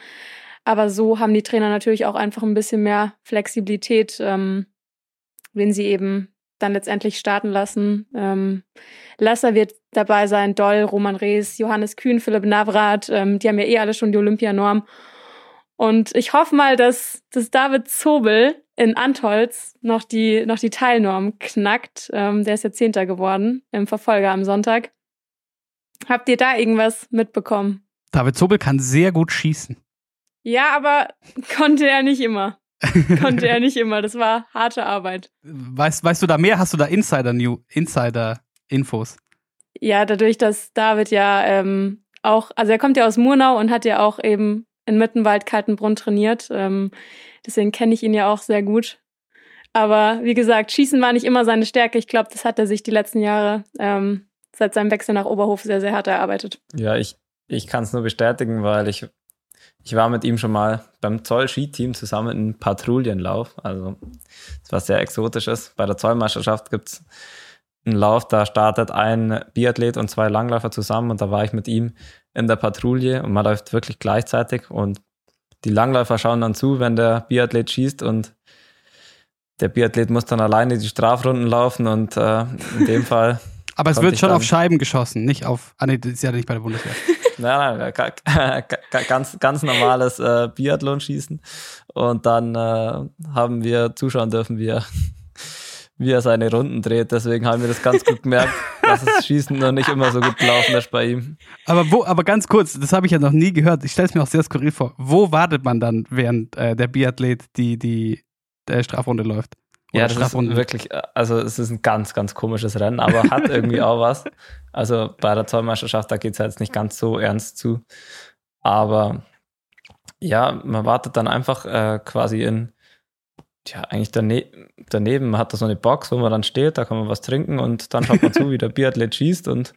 Aber so haben die Trainer natürlich auch einfach ein bisschen mehr Flexibilität, ähm, wenn sie eben dann letztendlich starten lassen. Ähm, Lasser wird dabei sein, Doll, Roman Rees, Johannes Kühn, Philipp Navrat, ähm, die haben ja eh alle schon die Olympianorm. Und ich hoffe mal, dass, dass David Zobel in Antholz noch die, noch die Teilnorm knackt. Ähm, der ist ja Zehnter geworden im Verfolger am Sonntag. Habt ihr da irgendwas mitbekommen? David Zobel kann sehr gut schießen. Ja, aber (laughs) konnte er nicht immer. (laughs) konnte er nicht immer. Das war harte Arbeit. Weißt, weißt du da mehr? Hast du da Insider-New, Insider-Infos? Ja, dadurch, dass David ja ähm, auch, also er kommt ja aus Murnau und hat ja auch eben in Mittenwald Kaltenbrunn trainiert. Ähm, deswegen kenne ich ihn ja auch sehr gut. Aber wie gesagt, Schießen war nicht immer seine Stärke. Ich glaube, das hat er sich die letzten Jahre ähm, seit seinem Wechsel nach Oberhof sehr, sehr hart erarbeitet. Ja, ich, ich kann es nur bestätigen, weil ich, ich war mit ihm schon mal beim Zoll-Skiteam zusammen in Patrouillenlauf. Also, was sehr exotisches. Bei der Zollmeisterschaft gibt es einen Lauf, da startet ein Biathlet und zwei Langläufer zusammen und da war ich mit ihm in der Patrouille und man läuft wirklich gleichzeitig und die Langläufer schauen dann zu, wenn der Biathlet schießt und der Biathlet muss dann alleine die Strafrunden laufen und äh, in dem Fall. (laughs) Aber es wird schon auf Scheiben geschossen, nicht auf. Ah, nee, das ist ja nicht bei der Bundeswehr. Nein, nein, ganz, ganz normales äh, Biathlon-Schießen. Und dann äh, haben wir zuschauen dürfen, wie er (laughs) wie er seine Runden dreht. Deswegen haben wir das ganz gut gemerkt, (laughs) dass das Schießen noch nicht immer so gut gelaufen ist bei ihm. Aber wo, aber ganz kurz, das habe ich ja noch nie gehört. Ich stelle es mir auch sehr skurril vor. Wo wartet man dann, während äh, der Biathlet die, die der Strafrunde läuft? Oder ja, das ist wirklich, also es ist ein ganz, ganz komisches Rennen, aber hat irgendwie (laughs) auch was. Also bei der Zollmeisterschaft, da geht es jetzt nicht ganz so ernst zu. Aber ja, man wartet dann einfach äh, quasi in ja, eigentlich dane daneben hat er so eine Box, wo man dann steht, da kann man was trinken und dann schaut man zu, wie der Biathlet schießt und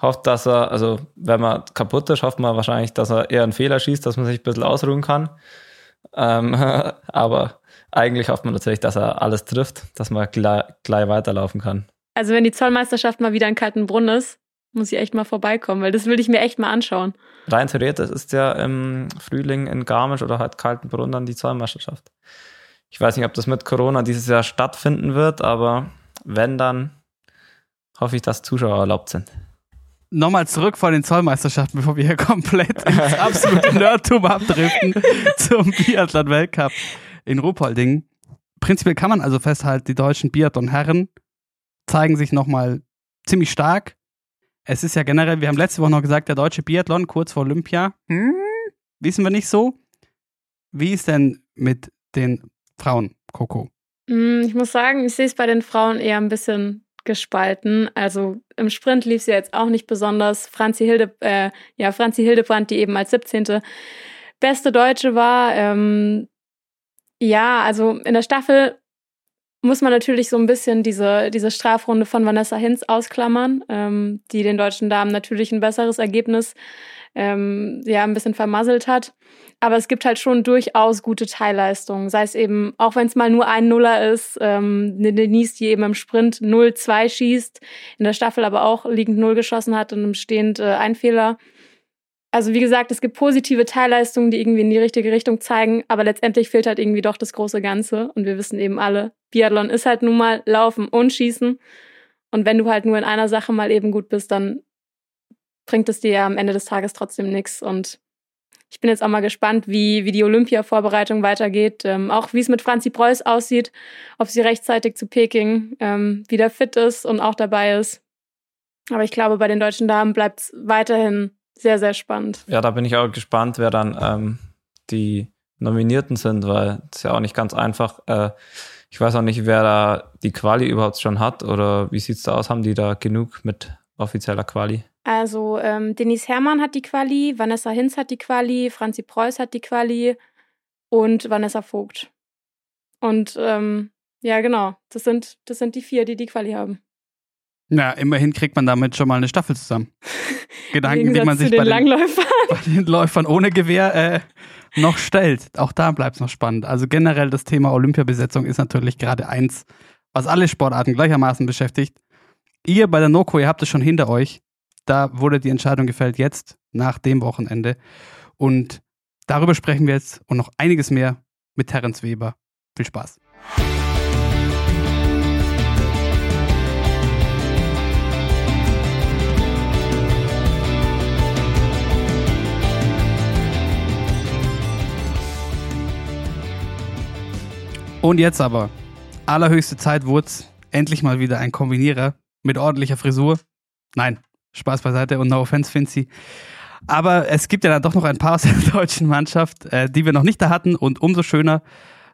hofft, dass er, also wenn man kaputt ist, hofft man wahrscheinlich, dass er eher einen Fehler schießt, dass man sich ein bisschen ausruhen kann. Ähm, (laughs) aber eigentlich hofft man natürlich, dass er alles trifft, dass man gleich, gleich weiterlaufen kann. Also wenn die Zollmeisterschaft mal wieder in Kaltenbrunn ist, muss ich echt mal vorbeikommen, weil das will ich mir echt mal anschauen. Rein theoretisch ist ja im Frühling in Garmisch oder halt Kaltenbrunn dann die Zollmeisterschaft. Ich weiß nicht, ob das mit Corona dieses Jahr stattfinden wird, aber wenn, dann hoffe ich, dass Zuschauer erlaubt sind. Nochmal zurück vor den Zollmeisterschaften, bevor wir hier komplett ins absolute (laughs) Nerdtum abdriften zum Biathlon-Weltcup in Ruhpolding. Prinzipiell kann man also festhalten, die deutschen Biathlon-Herren zeigen sich nochmal ziemlich stark. Es ist ja generell, wir haben letzte Woche noch gesagt, der deutsche Biathlon kurz vor Olympia, hm, wissen wir nicht so. Wie ist denn mit den Frauen, Coco? Mm, ich muss sagen, ich sehe es bei den Frauen eher ein bisschen gespalten. Also im Sprint lief sie jetzt auch nicht besonders. Franzi, Hilde, äh, ja, Franzi Hildebrand, die eben als 17. beste Deutsche war. Ähm, ja, also in der Staffel muss man natürlich so ein bisschen diese, diese Strafrunde von Vanessa Hinz ausklammern, ähm, die den deutschen Damen natürlich ein besseres Ergebnis ähm, ja ein bisschen vermasselt hat. Aber es gibt halt schon durchaus gute Teilleistungen. Sei es eben, auch wenn es mal nur ein Nuller ist, ähm, eine Denise, die eben im Sprint 0-2 schießt, in der Staffel aber auch liegend 0 geschossen hat und im Stehend äh, ein Fehler. Also wie gesagt, es gibt positive Teilleistungen, die irgendwie in die richtige Richtung zeigen, aber letztendlich fehlt halt irgendwie doch das große Ganze. Und wir wissen eben alle, Biathlon ist halt nun mal Laufen und Schießen. Und wenn du halt nur in einer Sache mal eben gut bist, dann bringt es dir ja am Ende des Tages trotzdem nichts. Und ich bin jetzt auch mal gespannt, wie, wie die Olympia-Vorbereitung weitergeht. Ähm, auch wie es mit Franzi Preuß aussieht, ob sie rechtzeitig zu Peking ähm, wieder fit ist und auch dabei ist. Aber ich glaube, bei den deutschen Damen bleibt es weiterhin sehr, sehr spannend. Ja, da bin ich auch gespannt, wer dann ähm, die Nominierten sind, weil es ja auch nicht ganz einfach. Äh, ich weiß auch nicht, wer da die Quali überhaupt schon hat oder wie sieht es da aus? Haben die da genug mit offizieller Quali? Also ähm, Denise Herrmann hat die Quali, Vanessa Hinz hat die Quali, Franzi Preuß hat die Quali und Vanessa Vogt. Und ähm, ja, genau, das sind, das sind die vier, die die Quali haben. Na, immerhin kriegt man damit schon mal eine Staffel zusammen. (laughs) Gedanken, die man sich den bei, den, Langläufern. (laughs) bei den Läufern ohne Gewehr äh, noch stellt. Auch da bleibt es noch spannend. Also generell das Thema Olympiabesetzung ist natürlich gerade eins, was alle Sportarten gleichermaßen beschäftigt. Ihr bei der NOCO, ihr habt es schon hinter euch. Da wurde die Entscheidung gefällt jetzt, nach dem Wochenende. Und darüber sprechen wir jetzt und noch einiges mehr mit Terence Weber. Viel Spaß. Und jetzt aber, allerhöchste Zeit wurde endlich mal wieder ein Kombinierer mit ordentlicher Frisur. Nein, Spaß beiseite und no offense, Finzi. Aber es gibt ja dann doch noch ein paar aus der (laughs) deutschen Mannschaft, äh, die wir noch nicht da hatten und umso schöner,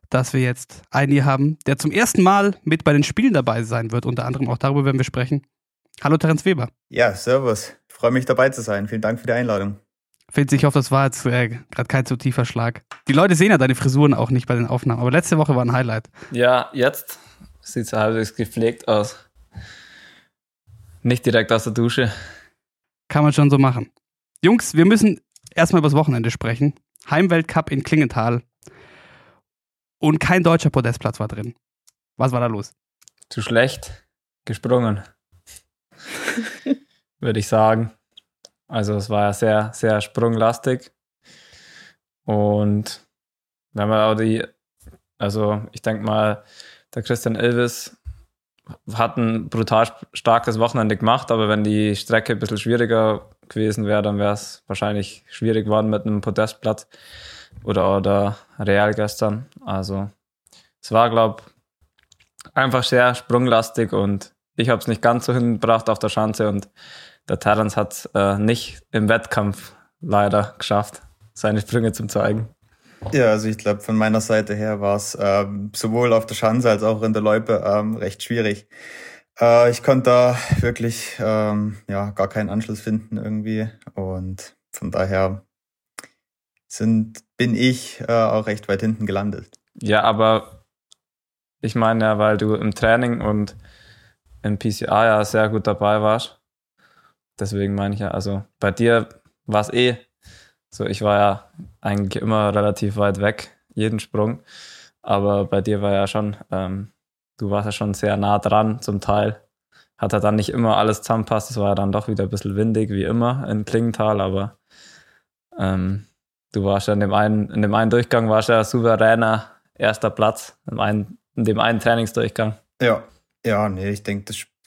dass wir jetzt einen hier haben, der zum ersten Mal mit bei den Spielen dabei sein wird. Unter anderem auch darüber werden wir sprechen. Hallo Terence Weber. Ja, servus. Freue mich dabei zu sein. Vielen Dank für die Einladung. Finzi, ich hoffe, das war jetzt äh, gerade kein zu tiefer Schlag. Die Leute sehen ja deine Frisuren auch nicht bei den Aufnahmen, aber letzte Woche war ein Highlight. Ja, jetzt sieht es halbwegs gepflegt aus. Nicht direkt aus der Dusche. Kann man schon so machen. Jungs, wir müssen erstmal über das Wochenende sprechen. Heimweltcup in Klingenthal. Und kein deutscher Podestplatz war drin. Was war da los? Zu schlecht gesprungen. (laughs) Würde ich sagen. Also es war ja sehr, sehr sprunglastig. Und wenn man auch die, also ich denke mal, der Christian Ilves hat ein brutal starkes Wochenende gemacht, aber wenn die Strecke ein bisschen schwieriger gewesen wäre, dann wäre es wahrscheinlich schwierig geworden mit einem Podestplatz oder, oder Real gestern. Also es war, glaube ich, einfach sehr sprunglastig und ich habe es nicht ganz so hingebracht auf der Schanze und der Terrence hat es äh, nicht im Wettkampf leider geschafft, seine Sprünge zu zeigen. Ja, also ich glaube, von meiner Seite her war es ähm, sowohl auf der Schanze als auch in der Loipe ähm, recht schwierig. Äh, ich konnte da wirklich ähm, ja gar keinen Anschluss finden irgendwie und von daher sind bin ich äh, auch recht weit hinten gelandet. Ja, aber ich meine ja, weil du im Training und im PCA ja sehr gut dabei warst. Deswegen meine ich ja, also bei dir war es eh so, ich war ja eigentlich immer relativ weit weg, jeden Sprung. Aber bei dir war ja schon, ähm, du warst ja schon sehr nah dran zum Teil. Hat er dann nicht immer alles zusammenpasst. Es war ja dann doch wieder ein bisschen windig, wie immer in Klingenthal, aber ähm, du warst ja in dem einen, in dem einen Durchgang warst ja souveräner erster Platz, in, einen, in dem einen Trainingsdurchgang. Ja, ja, nee, ich denke,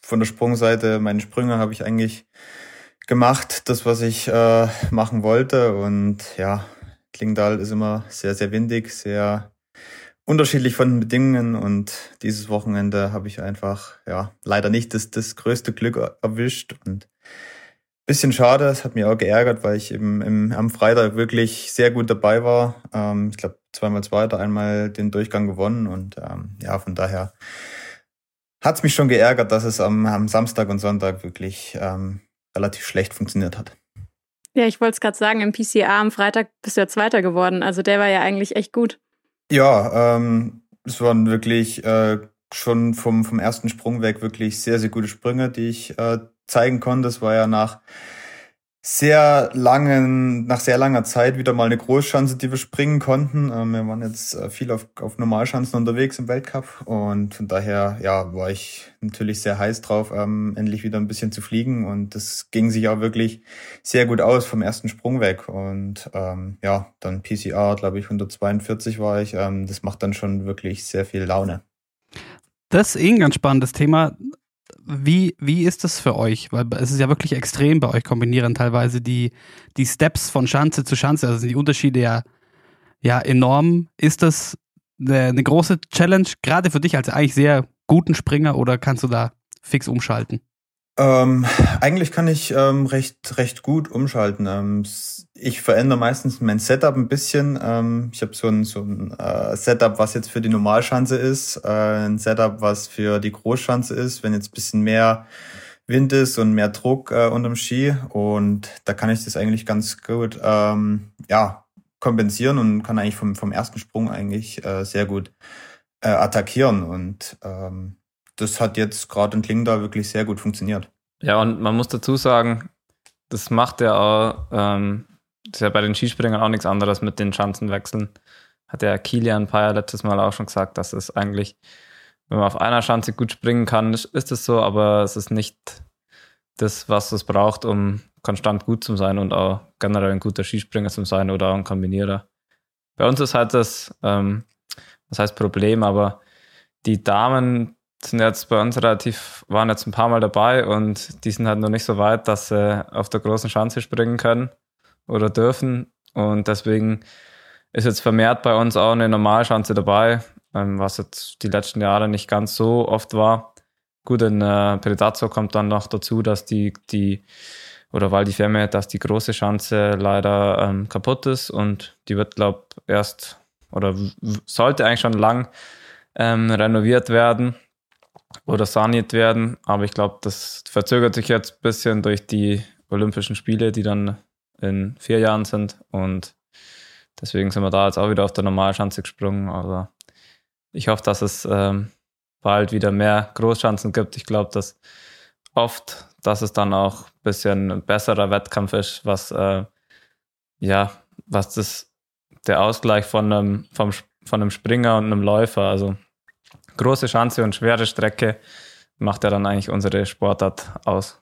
von der Sprungseite, meine Sprünge habe ich eigentlich gemacht, das, was ich äh, machen wollte. Und ja, Klingdal ist immer sehr, sehr windig, sehr unterschiedlich von den Bedingungen. Und dieses Wochenende habe ich einfach, ja, leider nicht das, das größte Glück erwischt. Und bisschen schade, es hat mich auch geärgert, weil ich eben im, am Freitag wirklich sehr gut dabei war. Ähm, ich glaube, zweimal Zweiter, einmal den Durchgang gewonnen. Und ähm, ja, von daher hat's mich schon geärgert, dass es am, am Samstag und Sonntag wirklich ähm, relativ schlecht funktioniert hat. Ja, ich wollte es gerade sagen, im PCA am Freitag bist du ja Zweiter geworden. Also der war ja eigentlich echt gut. Ja, ähm, es waren wirklich äh, schon vom, vom ersten Sprung weg wirklich sehr, sehr gute Sprünge, die ich äh, zeigen konnte. Das war ja nach sehr langen, nach sehr langer Zeit wieder mal eine Großschanze, die wir springen konnten. Ähm, wir waren jetzt äh, viel auf, auf Normalschanzen unterwegs im Weltcup und von daher, ja, war ich natürlich sehr heiß drauf, ähm, endlich wieder ein bisschen zu fliegen und das ging sich auch wirklich sehr gut aus vom ersten Sprung weg und ähm, ja, dann PCR, glaube ich, 142 war ich. Ähm, das macht dann schon wirklich sehr viel Laune. Das ist eh ein ganz spannendes Thema. Wie, wie ist das für euch? Weil es ist ja wirklich extrem bei euch kombinieren teilweise die, die Steps von Schanze zu Schanze. Also sind die Unterschiede ja, ja enorm. Ist das eine, eine große Challenge, gerade für dich als eigentlich sehr guten Springer oder kannst du da fix umschalten? Ähm, eigentlich kann ich ähm, recht, recht gut umschalten. Ähm, ich verändere meistens mein Setup ein bisschen. Ähm, ich habe so ein, so ein äh, Setup, was jetzt für die Normalschanze ist, äh, ein Setup, was für die Großschanze ist, wenn jetzt bisschen mehr Wind ist und mehr Druck äh, unterm Ski. Und da kann ich das eigentlich ganz gut ähm, ja, kompensieren und kann eigentlich vom, vom ersten Sprung eigentlich äh, sehr gut äh, attackieren. Und ähm, das hat jetzt gerade in Klingda wirklich sehr gut funktioniert. Ja, und man muss dazu sagen, das macht ja auch, ähm, das ist ja bei den Skispringern auch nichts anderes mit den Schanzenwechseln. Hat der Kilian Payer letztes Mal auch schon gesagt, dass es eigentlich, wenn man auf einer Schanze gut springen kann, ist es so, aber es ist nicht das, was es braucht, um konstant gut zu sein und auch generell ein guter Skispringer zu sein oder auch ein Kombinierer. Bei uns ist halt das, ähm, das heißt Problem, aber die Damen, sind jetzt bei uns relativ, waren jetzt ein paar Mal dabei und die sind halt noch nicht so weit, dass sie auf der großen Schanze springen können oder dürfen. Und deswegen ist jetzt vermehrt bei uns auch eine Normalschanze dabei, ähm, was jetzt die letzten Jahre nicht ganz so oft war. Gut, in äh, Predazzo kommt dann noch dazu, dass die, die, oder weil die Firma, dass die große Schanze leider ähm, kaputt ist und die wird, glaube erst oder sollte eigentlich schon lang ähm, renoviert werden oder saniert werden. Aber ich glaube, das verzögert sich jetzt ein bisschen durch die Olympischen Spiele, die dann in vier Jahren sind. Und deswegen sind wir da jetzt auch wieder auf der Normalschanze gesprungen. Aber ich hoffe, dass es ähm, bald wieder mehr Großschanzen gibt. Ich glaube, dass oft, dass es dann auch ein bisschen ein besserer Wettkampf ist, was äh, ja, was das der Ausgleich von einem, vom, von einem Springer und einem Läufer. Also große Chance und schwere Strecke macht ja dann eigentlich unsere Sportart aus.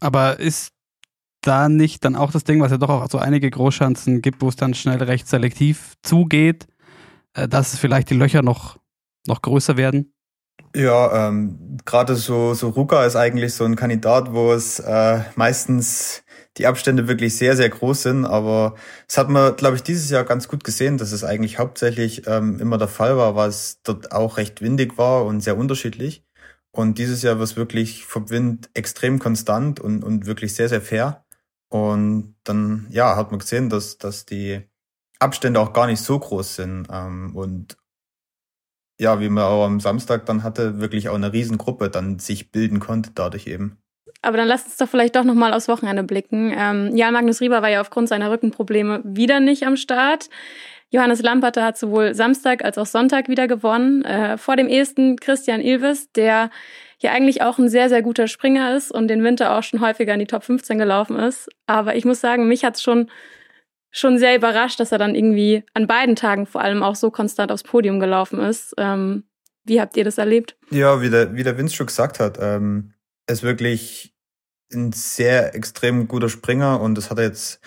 Aber ist da nicht dann auch das Ding, was ja doch auch so einige Großschanzen gibt, wo es dann schnell recht selektiv zugeht, äh, dass vielleicht die Löcher noch, noch größer werden? Ja, ähm, gerade so, so Ruka ist eigentlich so ein Kandidat, wo es äh, meistens die Abstände wirklich sehr, sehr groß sind. Aber es hat man, glaube ich, dieses Jahr ganz gut gesehen, dass es eigentlich hauptsächlich ähm, immer der Fall war, weil es dort auch recht windig war und sehr unterschiedlich. Und dieses Jahr war es wirklich vom Wind extrem konstant und, und wirklich sehr, sehr fair. Und dann, ja, hat man gesehen, dass, dass die Abstände auch gar nicht so groß sind. Ähm, und ja, wie man auch am Samstag dann hatte, wirklich auch eine Riesengruppe dann sich bilden konnte dadurch eben. Aber dann lasst uns doch vielleicht doch nochmal aufs Wochenende blicken. Ähm, Jan Magnus Rieber war ja aufgrund seiner Rückenprobleme wieder nicht am Start. Johannes Lamperter hat sowohl Samstag als auch Sonntag wieder gewonnen. Äh, vor dem ehesten Christian Ilves, der ja eigentlich auch ein sehr, sehr guter Springer ist und den Winter auch schon häufiger in die Top 15 gelaufen ist. Aber ich muss sagen, mich hat's schon, schon sehr überrascht, dass er dann irgendwie an beiden Tagen vor allem auch so konstant aufs Podium gelaufen ist. Ähm, wie habt ihr das erlebt? Ja, wie der, wie der Vince schon gesagt hat, ähm, ist wirklich ein sehr extrem guter Springer und das hat er jetzt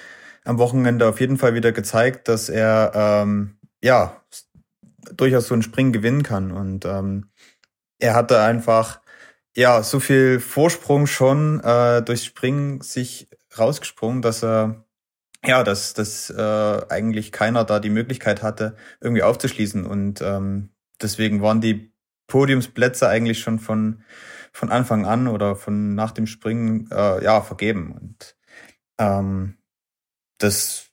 am Wochenende auf jeden Fall wieder gezeigt, dass er ähm, ja durchaus so ein Springen gewinnen kann. Und ähm, er hatte einfach ja so viel Vorsprung schon äh, durchs Springen sich rausgesprungen, dass er ja, dass, dass äh, eigentlich keiner da die Möglichkeit hatte, irgendwie aufzuschließen. Und ähm, deswegen waren die Podiumsplätze eigentlich schon von von Anfang an oder von nach dem Springen äh, ja vergeben. Und ähm, das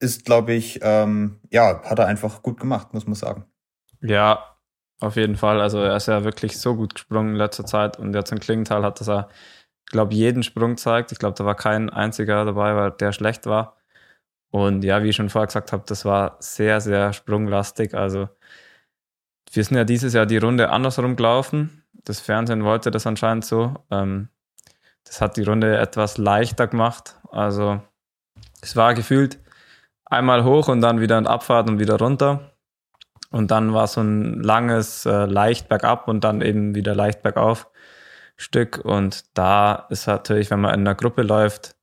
ist, glaube ich, ähm, ja, hat er einfach gut gemacht, muss man sagen. Ja, auf jeden Fall. Also er ist ja wirklich so gut gesprungen in letzter Zeit und jetzt in Klingenthal hat das er, ich glaube, jeden Sprung gezeigt. Ich glaube, da war kein einziger dabei, weil der schlecht war. Und ja, wie ich schon vorher gesagt habe, das war sehr, sehr sprunglastig. Also wir sind ja dieses Jahr die Runde andersrum gelaufen. Das Fernsehen wollte das anscheinend so. Ähm, das hat die Runde etwas leichter gemacht. Also es war gefühlt einmal hoch und dann wieder in Abfahrt und wieder runter. Und dann war so ein langes äh, leicht bergab und dann eben wieder leicht bergauf Stück. Und da ist natürlich, wenn man in einer Gruppe läuft,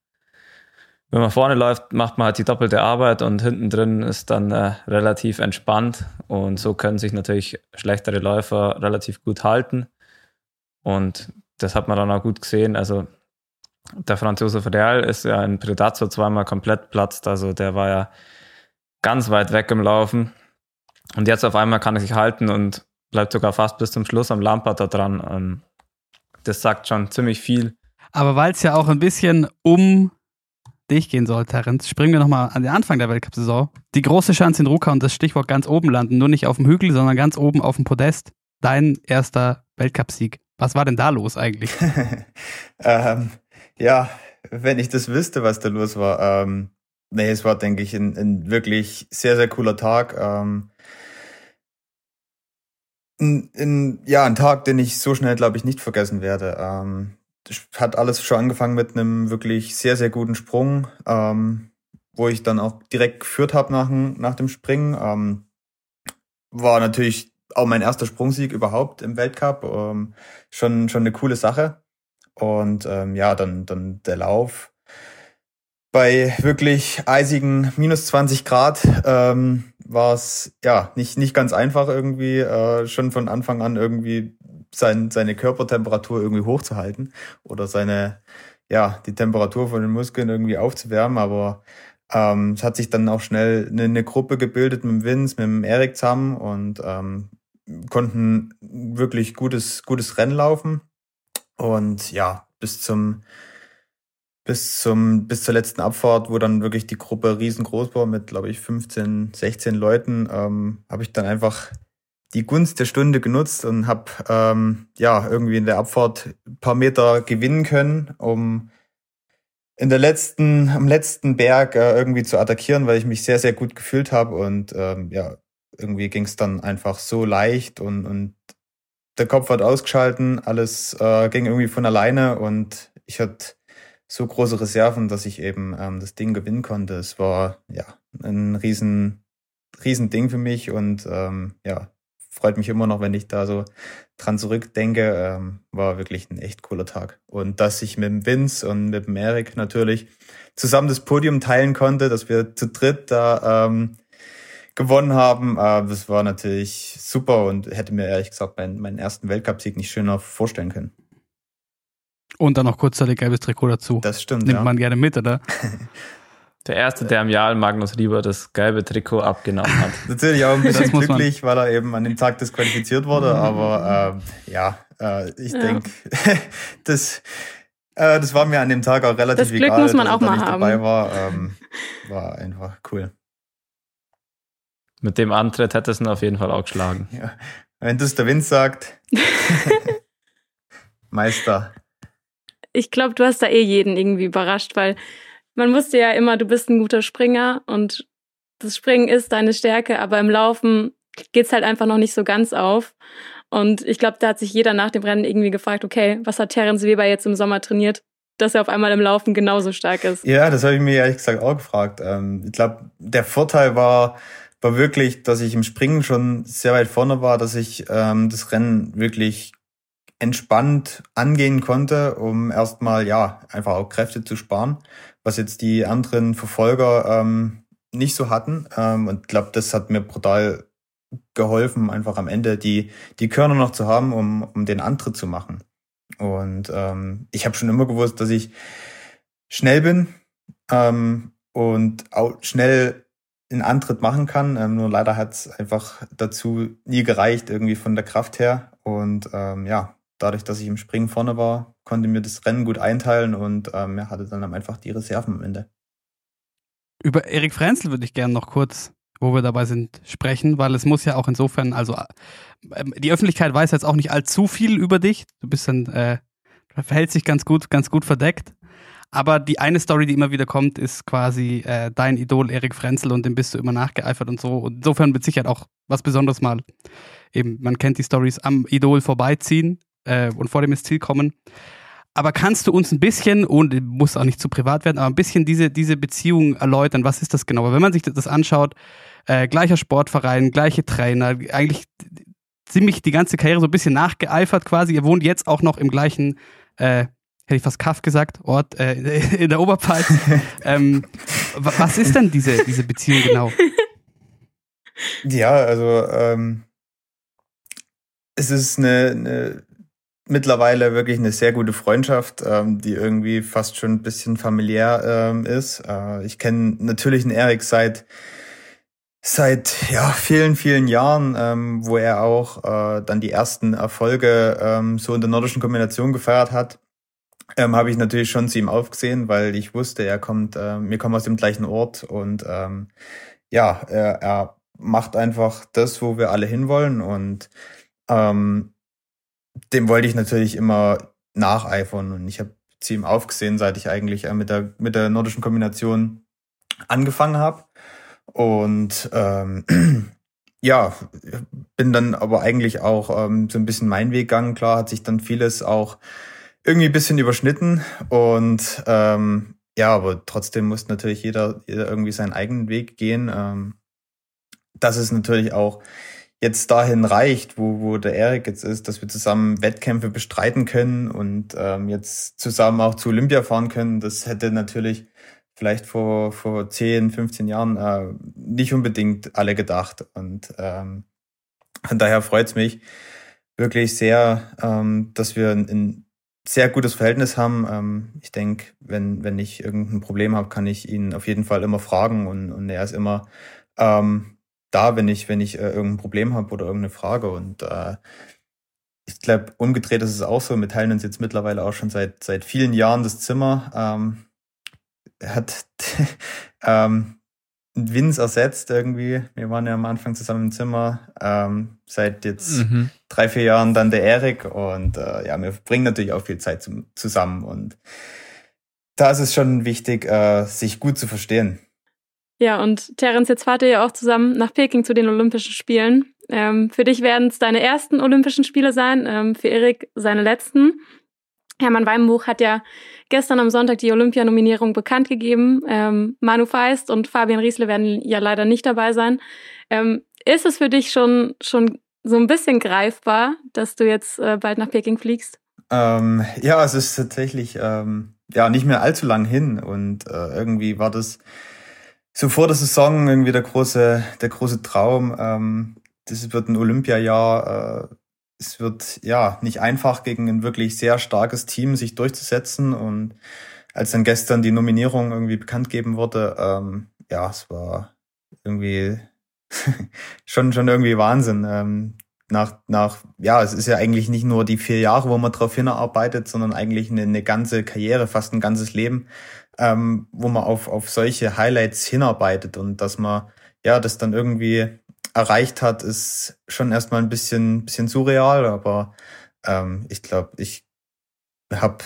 wenn man vorne läuft, macht man halt die doppelte Arbeit und hinten drin ist dann äh, relativ entspannt. Und so können sich natürlich schlechtere Läufer relativ gut halten. Und das hat man dann auch gut gesehen. Also der Franzose Real ist ja in Predazzo zweimal komplett platzt. Also der war ja ganz weit weg im Laufen. Und jetzt auf einmal kann er sich halten und bleibt sogar fast bis zum Schluss am Lampard da dran. Ähm, das sagt schon ziemlich viel. Aber weil es ja auch ein bisschen um dich gehen soll, Terence, springen wir nochmal an den Anfang der Weltcup-Saison. Die große Chance in Ruka und das Stichwort ganz oben landen, nur nicht auf dem Hügel, sondern ganz oben auf dem Podest. Dein erster Weltcup-Sieg. Was war denn da los eigentlich? (laughs) ähm, ja, wenn ich das wüsste, was da los war. Ähm, nee, es war, denke ich, ein, ein wirklich sehr, sehr cooler Tag. Ähm, in, in, ja, ein Tag, den ich so schnell, glaube ich, nicht vergessen werde. Ähm, hat alles schon angefangen mit einem wirklich sehr, sehr guten Sprung, ähm, wo ich dann auch direkt geführt habe nach, nach dem Springen. Ähm, war natürlich auch mein erster Sprungsieg überhaupt im Weltcup. Ähm, schon, schon eine coole Sache. Und ähm, ja, dann, dann der Lauf. Bei wirklich eisigen minus 20 Grad ähm, war es ja nicht, nicht ganz einfach irgendwie, äh, schon von Anfang an irgendwie sein, seine Körpertemperatur irgendwie hochzuhalten oder seine, ja, die Temperatur von den Muskeln irgendwie aufzuwärmen. Aber ähm, es hat sich dann auch schnell eine, eine Gruppe gebildet mit dem Vince, mit dem Erik zusammen und ähm, konnten wirklich gutes, gutes Rennen laufen. Und ja, bis zum, bis zum, bis zur letzten Abfahrt, wo dann wirklich die Gruppe riesengroß war mit, glaube ich, 15, 16 Leuten, ähm, habe ich dann einfach die Gunst der Stunde genutzt und habe ähm, ja irgendwie in der Abfahrt paar Meter gewinnen können, um in der letzten, am letzten Berg äh, irgendwie zu attackieren, weil ich mich sehr, sehr gut gefühlt habe und ähm, ja, irgendwie ging es dann einfach so leicht und, und der Kopf hat ausgeschalten, alles äh, ging irgendwie von alleine und ich hatte so große Reserven, dass ich eben ähm, das Ding gewinnen konnte. Es war ja ein riesen, riesen Ding für mich und ähm, ja, freut mich immer noch, wenn ich da so dran zurückdenke. Ähm, war wirklich ein echt cooler Tag. Und dass ich mit dem Vince und mit dem Erik natürlich zusammen das Podium teilen konnte, dass wir zu dritt da ähm, gewonnen haben. Äh, das war natürlich super und hätte mir ehrlich gesagt meinen, meinen ersten Weltcupsieg nicht schöner vorstellen können. Und dann noch kurzzeitig gelbes Trikot dazu. Das stimmt. Nimmt ja. man gerne mit, oder? (laughs) Der erste, der im Jahr Magnus Rieber das gelbe Trikot abgenommen hat. (laughs) Natürlich auch ein bisschen glücklich, weil er eben an dem Tag disqualifiziert wurde, aber äh, ja, äh, ich ja. denke, (laughs) das, äh, das war mir an dem Tag auch relativ das Glück egal, muss man dass auch da mal nicht haben. dabei war. Ähm, war einfach cool. Mit dem Antritt hätte es ihn auf jeden Fall auch geschlagen. Ja. Wenn das der Wind sagt, (laughs) Meister. Ich glaube, du hast da eh jeden irgendwie überrascht, weil man wusste ja immer, du bist ein guter Springer und das Springen ist deine Stärke, aber im Laufen geht's halt einfach noch nicht so ganz auf. Und ich glaube, da hat sich jeder nach dem Rennen irgendwie gefragt, okay, was hat Terence Weber jetzt im Sommer trainiert, dass er auf einmal im Laufen genauso stark ist? Ja, das habe ich mir ehrlich gesagt auch gefragt. Ähm, ich glaube, der Vorteil war, war wirklich, dass ich im Springen schon sehr weit vorne war, dass ich ähm, das Rennen wirklich entspannt angehen konnte, um erstmal ja einfach auch Kräfte zu sparen, was jetzt die anderen Verfolger ähm, nicht so hatten. Ähm, und glaube, das hat mir brutal geholfen, einfach am Ende die die Körner noch zu haben, um um den Antritt zu machen. Und ähm, ich habe schon immer gewusst, dass ich schnell bin ähm, und auch schnell einen Antritt machen kann. Ähm, nur leider hat es einfach dazu nie gereicht, irgendwie von der Kraft her. Und ähm, ja, dadurch, dass ich im Springen vorne war, konnte mir das Rennen gut einteilen und ähm, ja, hatte dann einfach die Reserven am Ende. Über Erik Frenzel würde ich gerne noch kurz, wo wir dabei sind, sprechen, weil es muss ja auch insofern, also äh, die Öffentlichkeit weiß jetzt auch nicht allzu viel über dich. Du bist dann, äh, verhält sich ganz gut, ganz gut verdeckt. Aber die eine Story, die immer wieder kommt, ist quasi äh, dein Idol Erik Frenzel und dem bist du immer nachgeeifert und so. Und insofern mit Sicherheit auch was Besonderes mal eben, man kennt die Stories, am Idol vorbeiziehen äh, und vor dem ins Ziel kommen. Aber kannst du uns ein bisschen, und muss auch nicht zu privat werden, aber ein bisschen diese, diese Beziehung erläutern? Was ist das genau? Weil wenn man sich das anschaut, äh, gleicher Sportverein, gleiche Trainer, eigentlich ziemlich die ganze Karriere so ein bisschen nachgeeifert quasi. Ihr wohnt jetzt auch noch im gleichen, äh, hätte ich fast Kaff gesagt, Ort äh, (laughs) in der Oberpfalz. (laughs) ähm, was ist denn diese, diese Beziehung genau? Ja, also ähm, es ist eine, eine mittlerweile wirklich eine sehr gute Freundschaft, ähm, die irgendwie fast schon ein bisschen familiär ähm, ist. Äh, ich kenne natürlich den Erik seit seit ja vielen vielen Jahren, ähm, wo er auch äh, dann die ersten Erfolge ähm, so in der nordischen Kombination gefeiert hat. Ähm, habe ich natürlich schon zu ihm aufgesehen, weil ich wusste, er kommt, äh, wir kommen aus dem gleichen Ort und ähm, ja, er, er macht einfach das, wo wir alle hinwollen und ähm, dem wollte ich natürlich immer nacheifern und ich habe zu ihm aufgesehen, seit ich eigentlich mit der mit der nordischen Kombination angefangen habe und ähm, (clears throat) ja, bin dann aber eigentlich auch ähm, so ein bisschen meinen Weg gegangen. Klar hat sich dann vieles auch irgendwie ein bisschen überschnitten und ähm, ja, aber trotzdem muss natürlich jeder, jeder irgendwie seinen eigenen Weg gehen. Ähm, das ist natürlich auch jetzt dahin reicht, wo, wo der Erik jetzt ist, dass wir zusammen Wettkämpfe bestreiten können und ähm, jetzt zusammen auch zu Olympia fahren können, das hätte natürlich vielleicht vor, vor 10, 15 Jahren äh, nicht unbedingt alle gedacht. Und ähm, von daher freut es mich wirklich sehr, ähm, dass wir ein, ein sehr gutes Verhältnis haben. Ähm, ich denke, wenn, wenn ich irgendein Problem habe, kann ich ihn auf jeden Fall immer fragen und, und er ist immer ähm, da, wenn ich, wenn ich äh, irgendein Problem habe oder irgendeine Frage. Und äh, ich glaube, umgedreht ist es auch so. Wir teilen uns jetzt mittlerweile auch schon seit, seit vielen Jahren das Zimmer. Ähm, er hat (laughs) ähm, Vince ersetzt irgendwie. Wir waren ja am Anfang zusammen im Zimmer. Ähm, seit jetzt mhm. drei, vier Jahren dann der Erik. Und äh, ja, wir bringen natürlich auch viel Zeit zum, zusammen. Und da ist es schon wichtig, äh, sich gut zu verstehen. Ja, und Terence, jetzt fahrt ihr ja auch zusammen nach Peking zu den Olympischen Spielen. Ähm, für dich werden es deine ersten Olympischen Spiele sein, ähm, für Erik seine letzten. Hermann Weimenbuch hat ja gestern am Sonntag die Olympianominierung bekannt gegeben. Ähm, Manu Feist und Fabian Riesle werden ja leider nicht dabei sein. Ähm, ist es für dich schon, schon so ein bisschen greifbar, dass du jetzt äh, bald nach Peking fliegst? Ähm, ja, es ist tatsächlich ähm, ja nicht mehr allzu lang hin und äh, irgendwie war das so vor der Saison irgendwie der große, der große Traum. Ähm, das wird ein Olympiajahr. Äh, es wird ja nicht einfach gegen ein wirklich sehr starkes Team sich durchzusetzen. Und als dann gestern die Nominierung irgendwie bekannt geben wurde, ähm, ja, es war irgendwie (laughs) schon schon irgendwie Wahnsinn. Ähm, nach, nach, ja, es ist ja eigentlich nicht nur die vier Jahre, wo man drauf hinarbeitet, sondern eigentlich eine, eine ganze Karriere, fast ein ganzes Leben, ähm, wo man auf, auf solche Highlights hinarbeitet und dass man ja das dann irgendwie erreicht hat, ist schon erstmal ein bisschen, bisschen surreal, aber ähm, ich glaube, ich habe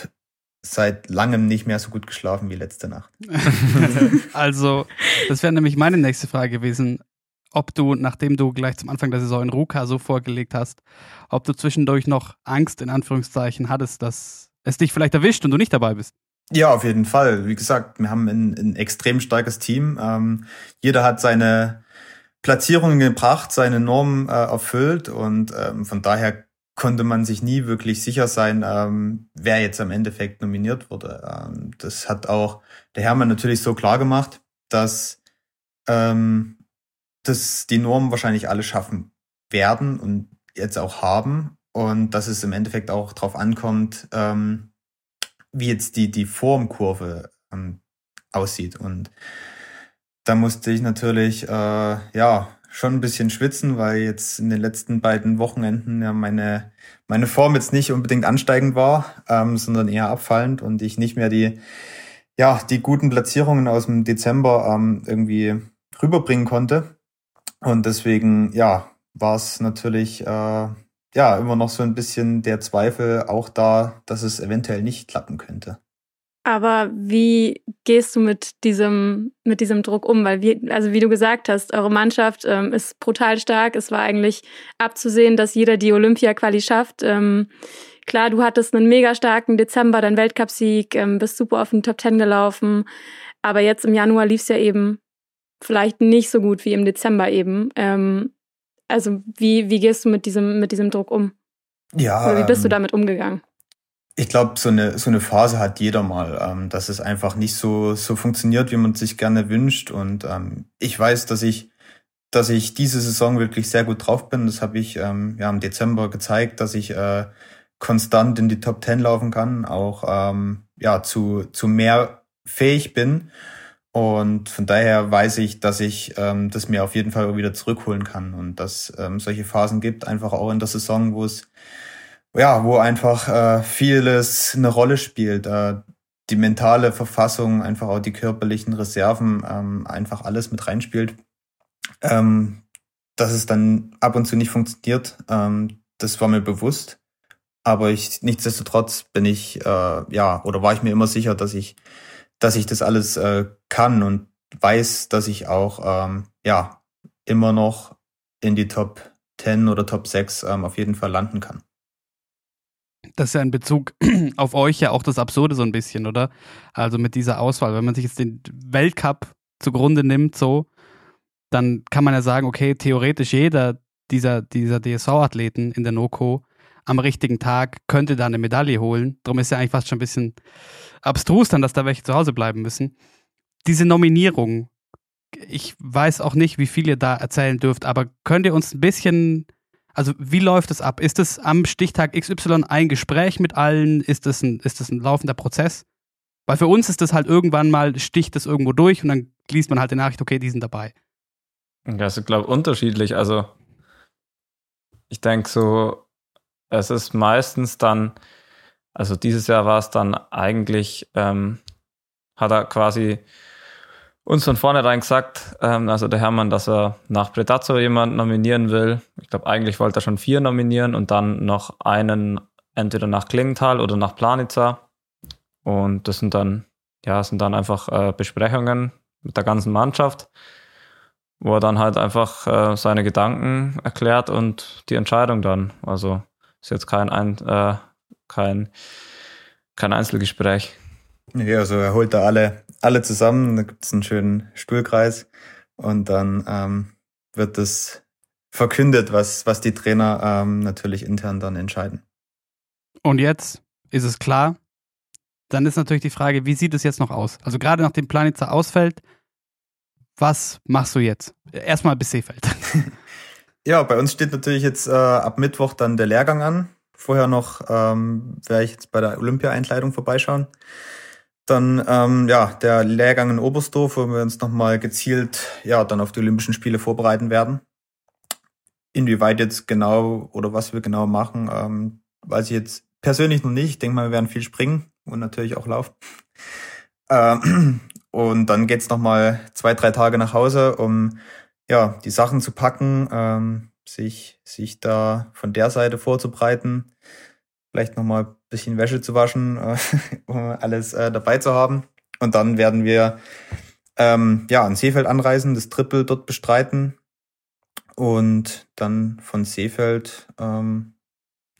seit langem nicht mehr so gut geschlafen wie letzte Nacht. (laughs) also, das wäre nämlich meine nächste Frage gewesen, ob du, nachdem du gleich zum Anfang der Saison in Ruka so vorgelegt hast, ob du zwischendurch noch Angst in Anführungszeichen hattest, dass es dich vielleicht erwischt und du nicht dabei bist. Ja, auf jeden Fall. Wie gesagt, wir haben ein, ein extrem starkes Team. Ähm, jeder hat seine Platzierungen gebracht, seine Normen äh, erfüllt und ähm, von daher konnte man sich nie wirklich sicher sein, ähm, wer jetzt am Endeffekt nominiert wurde. Ähm, das hat auch der Hermann natürlich so klar gemacht, dass, ähm, dass die Normen wahrscheinlich alle schaffen werden und jetzt auch haben und dass es im Endeffekt auch darauf ankommt, ähm, wie jetzt die, die Formkurve ähm, aussieht. Und da musste ich natürlich, äh, ja, schon ein bisschen schwitzen, weil jetzt in den letzten beiden Wochenenden ja meine, meine Form jetzt nicht unbedingt ansteigend war, ähm, sondern eher abfallend und ich nicht mehr die, ja, die guten Platzierungen aus dem Dezember ähm, irgendwie rüberbringen konnte. Und deswegen, ja, war es natürlich äh, ja immer noch so ein bisschen der Zweifel auch da, dass es eventuell nicht klappen könnte. Aber wie gehst du mit diesem, mit diesem Druck um? Weil wir, also wie du gesagt hast, eure Mannschaft ähm, ist brutal stark. Es war eigentlich abzusehen, dass jeder die Olympia-Quali schafft. Ähm, klar, du hattest einen mega starken Dezember, dein Weltcupsieg, ähm, bist super auf den Top Ten gelaufen. Aber jetzt im Januar lief es ja eben vielleicht nicht so gut wie im Dezember eben. Ähm, also wie, wie gehst du mit diesem, mit diesem Druck um? Ja. Oder wie bist du ähm, damit umgegangen? Ich glaube, so eine, so eine Phase hat jeder mal, ähm, dass es einfach nicht so, so funktioniert, wie man sich gerne wünscht. Und ähm, ich weiß, dass ich, dass ich diese Saison wirklich sehr gut drauf bin. Das habe ich ähm, ja im Dezember gezeigt, dass ich äh, konstant in die Top Ten laufen kann, auch ähm, ja zu, zu mehr fähig bin. Und von daher weiß ich, dass ich ähm, das mir auf jeden Fall wieder zurückholen kann und dass ähm, solche Phasen gibt, einfach auch in der Saison, wo es ja, wo einfach äh, vieles eine Rolle spielt. Äh, die mentale Verfassung, einfach auch die körperlichen Reserven, ähm, einfach alles mit reinspielt. Ähm, dass es dann ab und zu nicht funktioniert, ähm, das war mir bewusst. Aber ich, nichtsdestotrotz bin ich, äh, ja, oder war ich mir immer sicher, dass ich, dass ich das alles äh, kann und weiß, dass ich auch, ähm, ja, immer noch in die Top 10 oder Top 6 ähm, auf jeden Fall landen kann. Das ist ja in Bezug (clears throat) auf euch ja auch das Absurde so ein bisschen, oder? Also mit dieser Auswahl, wenn man sich jetzt den Weltcup zugrunde nimmt, so, dann kann man ja sagen, okay, theoretisch jeder dieser, dieser DSV-Athleten in der NOCO am richtigen Tag könnte da eine Medaille holen. Darum ist ja eigentlich fast schon ein bisschen abstrus dann, dass da welche zu Hause bleiben müssen. Diese Nominierung, ich weiß auch nicht, wie viel ihr da erzählen dürft, aber könnt ihr uns ein bisschen also wie läuft es ab? Ist es am Stichtag XY ein Gespräch mit allen? Ist es ein, ist das ein laufender Prozess? Weil für uns ist das halt irgendwann mal, sticht das irgendwo durch und dann liest man halt die Nachricht, okay, die sind dabei. Ja, das ist, glaube ich, unterschiedlich. Also ich denke so, es ist meistens dann, also dieses Jahr war es dann eigentlich, ähm, hat er quasi uns von vornherein gesagt, ähm, also der Hermann, dass er nach Predazzo jemanden nominieren will. Ich glaube, eigentlich wollte er schon vier nominieren und dann noch einen entweder nach Klingenthal oder nach Planica. Und das sind dann, ja, sind dann einfach äh, Besprechungen mit der ganzen Mannschaft, wo er dann halt einfach äh, seine Gedanken erklärt und die Entscheidung dann. Also ist jetzt kein, ein, äh, kein, kein Einzelgespräch. Nee, also er holt da alle, alle zusammen, da gibt es einen schönen Stuhlkreis und dann ähm, wird das verkündet, was, was die Trainer ähm, natürlich intern dann entscheiden. Und jetzt ist es klar. Dann ist natürlich die Frage, wie sieht es jetzt noch aus? Also gerade nachdem Planitzer ausfällt, was machst du jetzt? Erstmal bis Seefeld. (laughs) ja, bei uns steht natürlich jetzt äh, ab Mittwoch dann der Lehrgang an. Vorher noch ähm, werde ich jetzt bei der Olympia-Einkleidung vorbeischauen. Dann ähm, ja der Lehrgang in Oberstdorf, wo wir uns nochmal gezielt ja dann auf die Olympischen Spiele vorbereiten werden. Inwieweit jetzt genau oder was wir genau machen, ähm, weiß ich jetzt persönlich noch nicht. Ich denke mal, wir werden viel springen und natürlich auch laufen. Ähm, (clears throat) und dann geht's nochmal zwei, drei Tage nach Hause, um ja die Sachen zu packen, ähm, sich, sich da von der Seite vorzubereiten vielleicht nochmal ein bisschen Wäsche zu waschen, äh, (laughs) um alles äh, dabei zu haben. Und dann werden wir ähm, ja an Seefeld anreisen, das Triple dort bestreiten und dann von Seefeld ähm,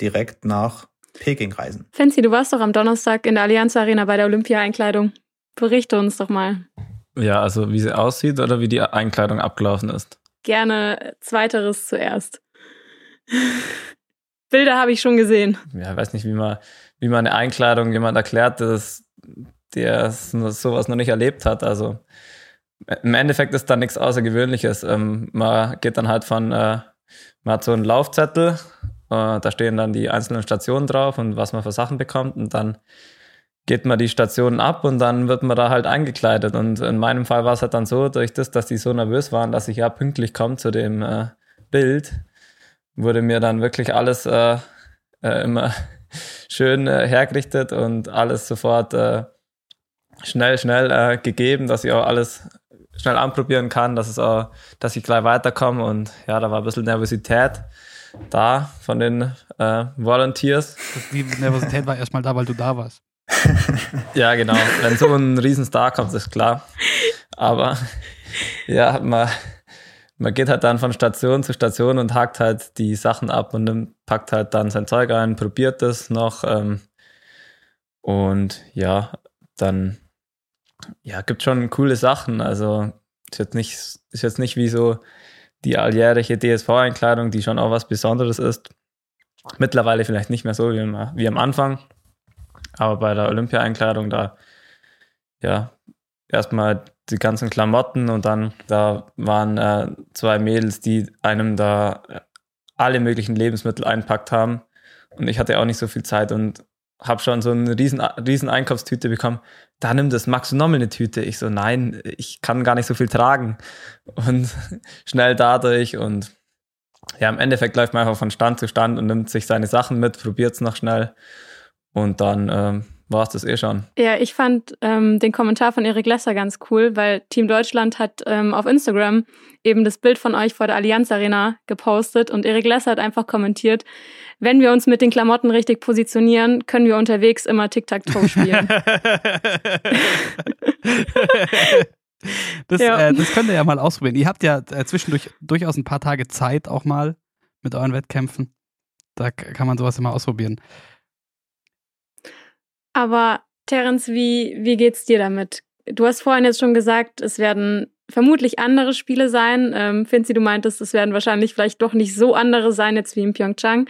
direkt nach Peking reisen. Fancy, du warst doch am Donnerstag in der Allianz Arena bei der Olympia-Einkleidung. Berichte uns doch mal. Ja, also wie sie aussieht oder wie die Einkleidung abgelaufen ist. Gerne zweiteres zuerst. Bilder habe ich schon gesehen. Ja, ich weiß nicht, wie man, wie man eine Einkleidung jemand erklärt, dass der sowas noch nicht erlebt hat. Also im Endeffekt ist da nichts Außergewöhnliches. Ähm, man geht dann halt von, äh, man hat so einen Laufzettel, äh, da stehen dann die einzelnen Stationen drauf und was man für Sachen bekommt und dann geht man die Stationen ab und dann wird man da halt eingekleidet. Und in meinem Fall war es halt dann so, durch das, dass die so nervös waren, dass ich ja pünktlich komme zu dem äh, Bild, wurde mir dann wirklich alles äh, äh, immer (laughs) schön äh, hergerichtet und alles sofort äh, schnell, schnell äh, gegeben, dass ich auch alles schnell anprobieren kann, dass es auch, dass ich gleich weiterkomme und ja, da war ein bisschen Nervosität da von den äh, Volunteers. Die Nervosität war erstmal da, weil du da warst. (laughs) ja, genau. Wenn so ein Riesenstar kommt, ist klar. Aber ja, man, man geht halt dann von Station zu Station und hakt halt die Sachen ab und nimmt, packt halt dann sein Zeug ein, probiert das noch. Ähm, und ja, dann ja, gibt schon coole Sachen. Also ist jetzt nicht, ist jetzt nicht wie so die alljährliche DSV-Einkleidung, die schon auch was Besonderes ist. Mittlerweile vielleicht nicht mehr so wie, wie am Anfang. Aber bei der Olympia-Einkleidung, da ja, erstmal die ganzen Klamotten und dann da waren äh, zwei Mädels, die einem da alle möglichen Lebensmittel einpackt haben. Und ich hatte auch nicht so viel Zeit und habe schon so eine riesen, riesen Einkaufstüte bekommen. Da nimm das, magst du nochmal eine Tüte? Ich so, nein, ich kann gar nicht so viel tragen. Und (laughs) schnell dadurch und ja, im Endeffekt läuft man einfach von Stand zu Stand und nimmt sich seine Sachen mit, probiert es noch schnell und dann ähm, war es das eh schon. Ja, ich fand ähm, den Kommentar von Erik Lesser ganz cool, weil Team Deutschland hat ähm, auf Instagram eben das Bild von euch vor der Allianz Arena gepostet und Erik Lesser hat einfach kommentiert, wenn wir uns mit den Klamotten richtig positionieren, können wir unterwegs immer Tic-Tac-Toe spielen. das, (laughs) ja. äh, das könnt ihr ja mal ausprobieren. Ihr habt ja äh, zwischendurch durchaus ein paar Tage Zeit auch mal mit euren Wettkämpfen. Da kann man sowas immer ausprobieren. Aber Terence, wie, wie geht's dir damit? Du hast vorhin jetzt schon gesagt, es werden vermutlich andere Spiele sein. Ähm, Finzi, du meintest, es werden wahrscheinlich vielleicht doch nicht so andere sein jetzt wie in Pyeongchang.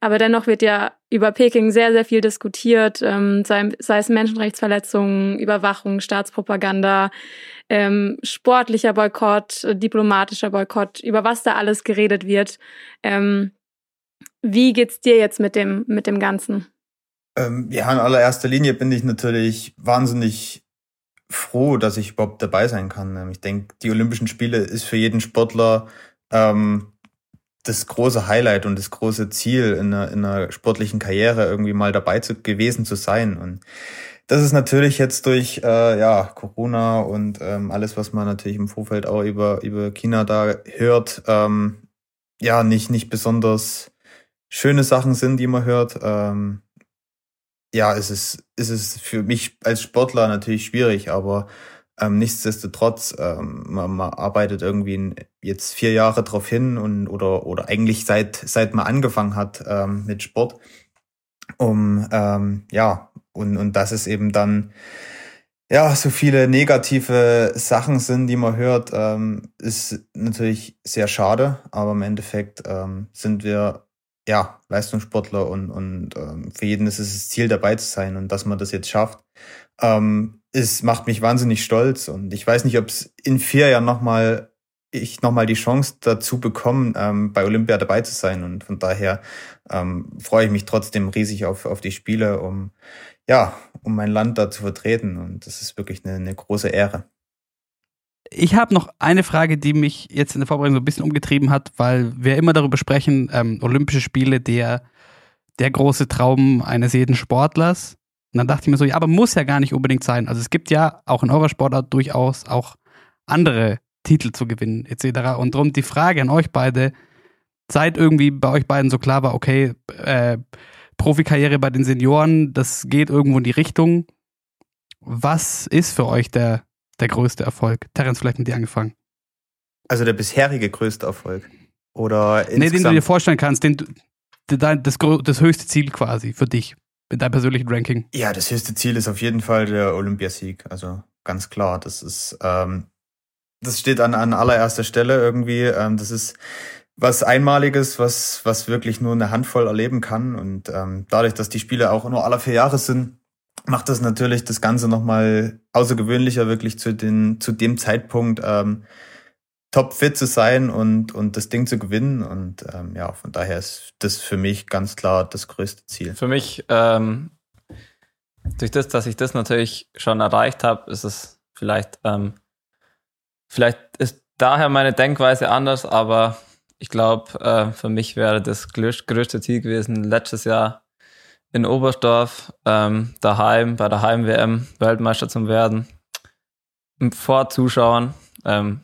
Aber dennoch wird ja über Peking sehr, sehr viel diskutiert, ähm, sei, sei es Menschenrechtsverletzungen, Überwachung, Staatspropaganda, ähm, sportlicher Boykott, diplomatischer Boykott, über was da alles geredet wird. Ähm, wie geht's dir jetzt mit dem, mit dem Ganzen? Ähm, ja, in allererster Linie bin ich natürlich wahnsinnig froh, dass ich überhaupt dabei sein kann. Ähm, ich denke, die Olympischen Spiele ist für jeden Sportler ähm, das große Highlight und das große Ziel in einer, in einer sportlichen Karriere irgendwie mal dabei zu, gewesen zu sein. Und das ist natürlich jetzt durch äh, ja, Corona und ähm, alles, was man natürlich im Vorfeld auch über, über China da hört, ähm, ja, nicht, nicht besonders schöne Sachen sind, die man hört. Ähm, ja, es ist, es ist für mich als Sportler natürlich schwierig, aber ähm, nichtsdestotrotz, ähm, man, man arbeitet irgendwie in, jetzt vier Jahre drauf hin und oder oder eigentlich seit seit man angefangen hat ähm, mit Sport, um ähm, ja und und das ist eben dann ja so viele negative Sachen sind, die man hört, ähm, ist natürlich sehr schade, aber im Endeffekt ähm, sind wir ja, Leistungssportler und, und ähm, für jeden ist es das Ziel, dabei zu sein und dass man das jetzt schafft, ähm, es macht mich wahnsinnig stolz und ich weiß nicht, ob es in vier Jahren nochmal ich nochmal die Chance dazu bekomme, ähm, bei Olympia dabei zu sein und von daher ähm, freue ich mich trotzdem riesig auf, auf die Spiele, um ja, um mein Land da zu vertreten und das ist wirklich eine, eine große Ehre. Ich habe noch eine Frage, die mich jetzt in der Vorbereitung so ein bisschen umgetrieben hat, weil wir immer darüber sprechen, ähm, Olympische Spiele, der, der große Traum eines jeden Sportlers. Und dann dachte ich mir so, ja, aber muss ja gar nicht unbedingt sein. Also es gibt ja auch in eurer Sportart durchaus auch andere Titel zu gewinnen, etc. Und darum die Frage an euch beide, seit irgendwie bei euch beiden so klar war, okay, äh, Profikarriere bei den Senioren, das geht irgendwo in die Richtung. Was ist für euch der der größte Erfolg? Terence, vielleicht mit dir angefangen. Also der bisherige größte Erfolg? Oder Nee, den du dir vorstellen kannst, den, das, das höchste Ziel quasi für dich, in deinem persönlichen Ranking. Ja, das höchste Ziel ist auf jeden Fall der Olympiasieg. Also ganz klar, das ist, ähm, das steht an, an allererster Stelle irgendwie. Ähm, das ist was Einmaliges, was, was wirklich nur eine Handvoll erleben kann. Und ähm, dadurch, dass die Spiele auch nur alle vier Jahre sind, macht das natürlich das Ganze nochmal außergewöhnlicher, wirklich zu, den, zu dem Zeitpunkt ähm, topfit zu sein und, und das Ding zu gewinnen. Und ähm, ja, von daher ist das für mich ganz klar das größte Ziel. Für mich, ähm, durch das, dass ich das natürlich schon erreicht habe, ist es vielleicht, ähm, vielleicht ist daher meine Denkweise anders, aber ich glaube, äh, für mich wäre das größte Ziel gewesen, letztes Jahr in Oberstdorf ähm, daheim bei der Heim-WM Weltmeister zu werden. Vor Zuschauern. Ähm,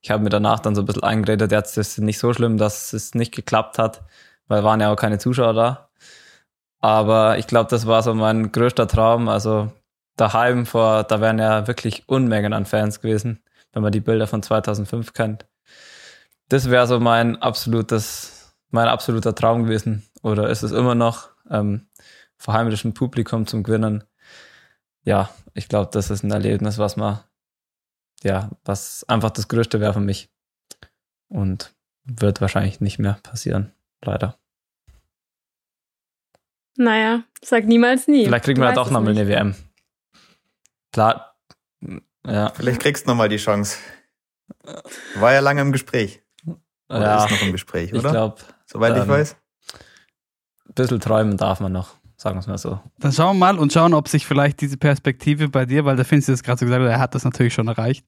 ich habe mir danach dann so ein bisschen eingeredet, jetzt ist es nicht so schlimm, dass es nicht geklappt hat, weil waren ja auch keine Zuschauer da. Aber ich glaube, das war so mein größter Traum. Also daheim vor, da wären ja wirklich Unmengen an Fans gewesen, wenn man die Bilder von 2005 kennt. Das wäre so mein absolutes, mein absoluter Traum gewesen. Oder ist es immer noch, ähm, vor heimischem Publikum zum Gewinnen. Ja, ich glaube, das ist ein Erlebnis, was man, ja, was einfach das Größte wäre für mich. Und wird wahrscheinlich nicht mehr passieren, leider. Naja, sag niemals nie. Vielleicht kriegen Du wir doch es nochmal eine WM. Klar. Ja. Vielleicht kriegst du nochmal die Chance. War ja lange im Gespräch. Oder ja, ist noch im Gespräch, ich oder? glaube, Soweit ich ähm, weiß. ein bisschen träumen darf man noch, sagen wir es mal so. Dann schauen wir mal und schauen, ob sich vielleicht diese Perspektive bei dir, weil der Finzi das gerade so gesagt hat, er hat das natürlich schon erreicht,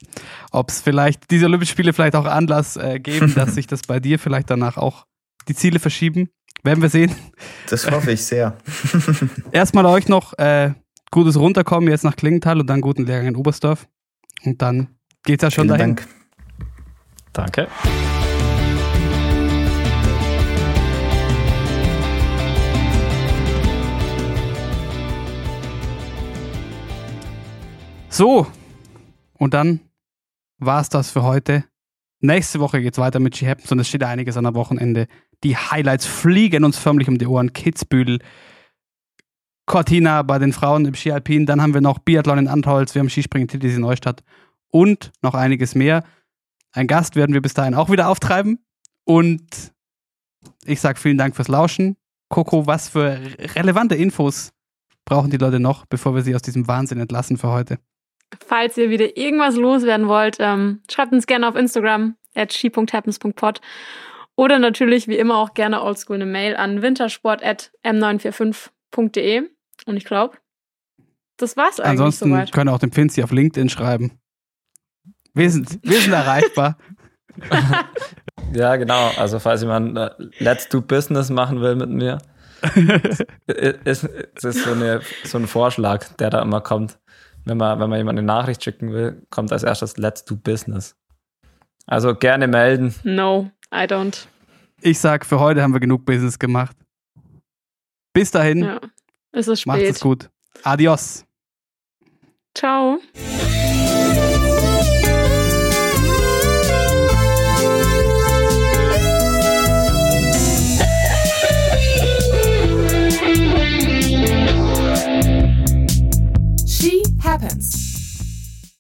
ob es vielleicht diese Olympischen Spiele vielleicht auch Anlass äh, geben, (laughs) dass sich das bei dir vielleicht danach auch die Ziele verschieben. Werden wir sehen. Das hoffe ich sehr. (laughs) Erstmal euch noch äh, gutes Runterkommen jetzt nach Klingenthal und dann guten Lehrgang in Oberstdorf. Und dann geht's ja schon Vielen dahin. Dank. Danke. So, und dann war's das für heute. Nächste Woche geht's weiter mit She Happens und es steht einiges an am Wochenende. Die Highlights fliegen uns förmlich um die Ohren. Kitzbühel, Cortina bei den Frauen im Ski Alpin. Dann haben wir noch Biathlon in Antholz, wir haben Skispringen in Titisee Neustadt und noch einiges mehr. Ein Gast werden wir bis dahin auch wieder auftreiben. Und ich sage vielen Dank fürs Lauschen. Coco, was für relevante Infos brauchen die Leute noch, bevor wir sie aus diesem Wahnsinn entlassen für heute? Falls ihr wieder irgendwas loswerden wollt, ähm, schreibt uns gerne auf Instagram at she.happens.pod oder natürlich wie immer auch gerne oldschool eine Mail an wintersport at m945.de und ich glaube, das war's eigentlich Ansonsten soweit. können auch den Finzi auf LinkedIn schreiben. Wir sind, wir sind erreichbar. (laughs) Ja, genau. Also falls jemand äh, Let's Do Business machen will mit mir, (laughs) ist, ist, ist so, eine, so ein Vorschlag, der da immer kommt. Wenn man, wenn man jemand eine Nachricht schicken will, kommt als erstes Let's Do Business. Also gerne melden. No, I don't. Ich sag, für heute haben wir genug Business gemacht. Bis dahin, Ja, es ist macht spät. es gut. Adios. Ciao.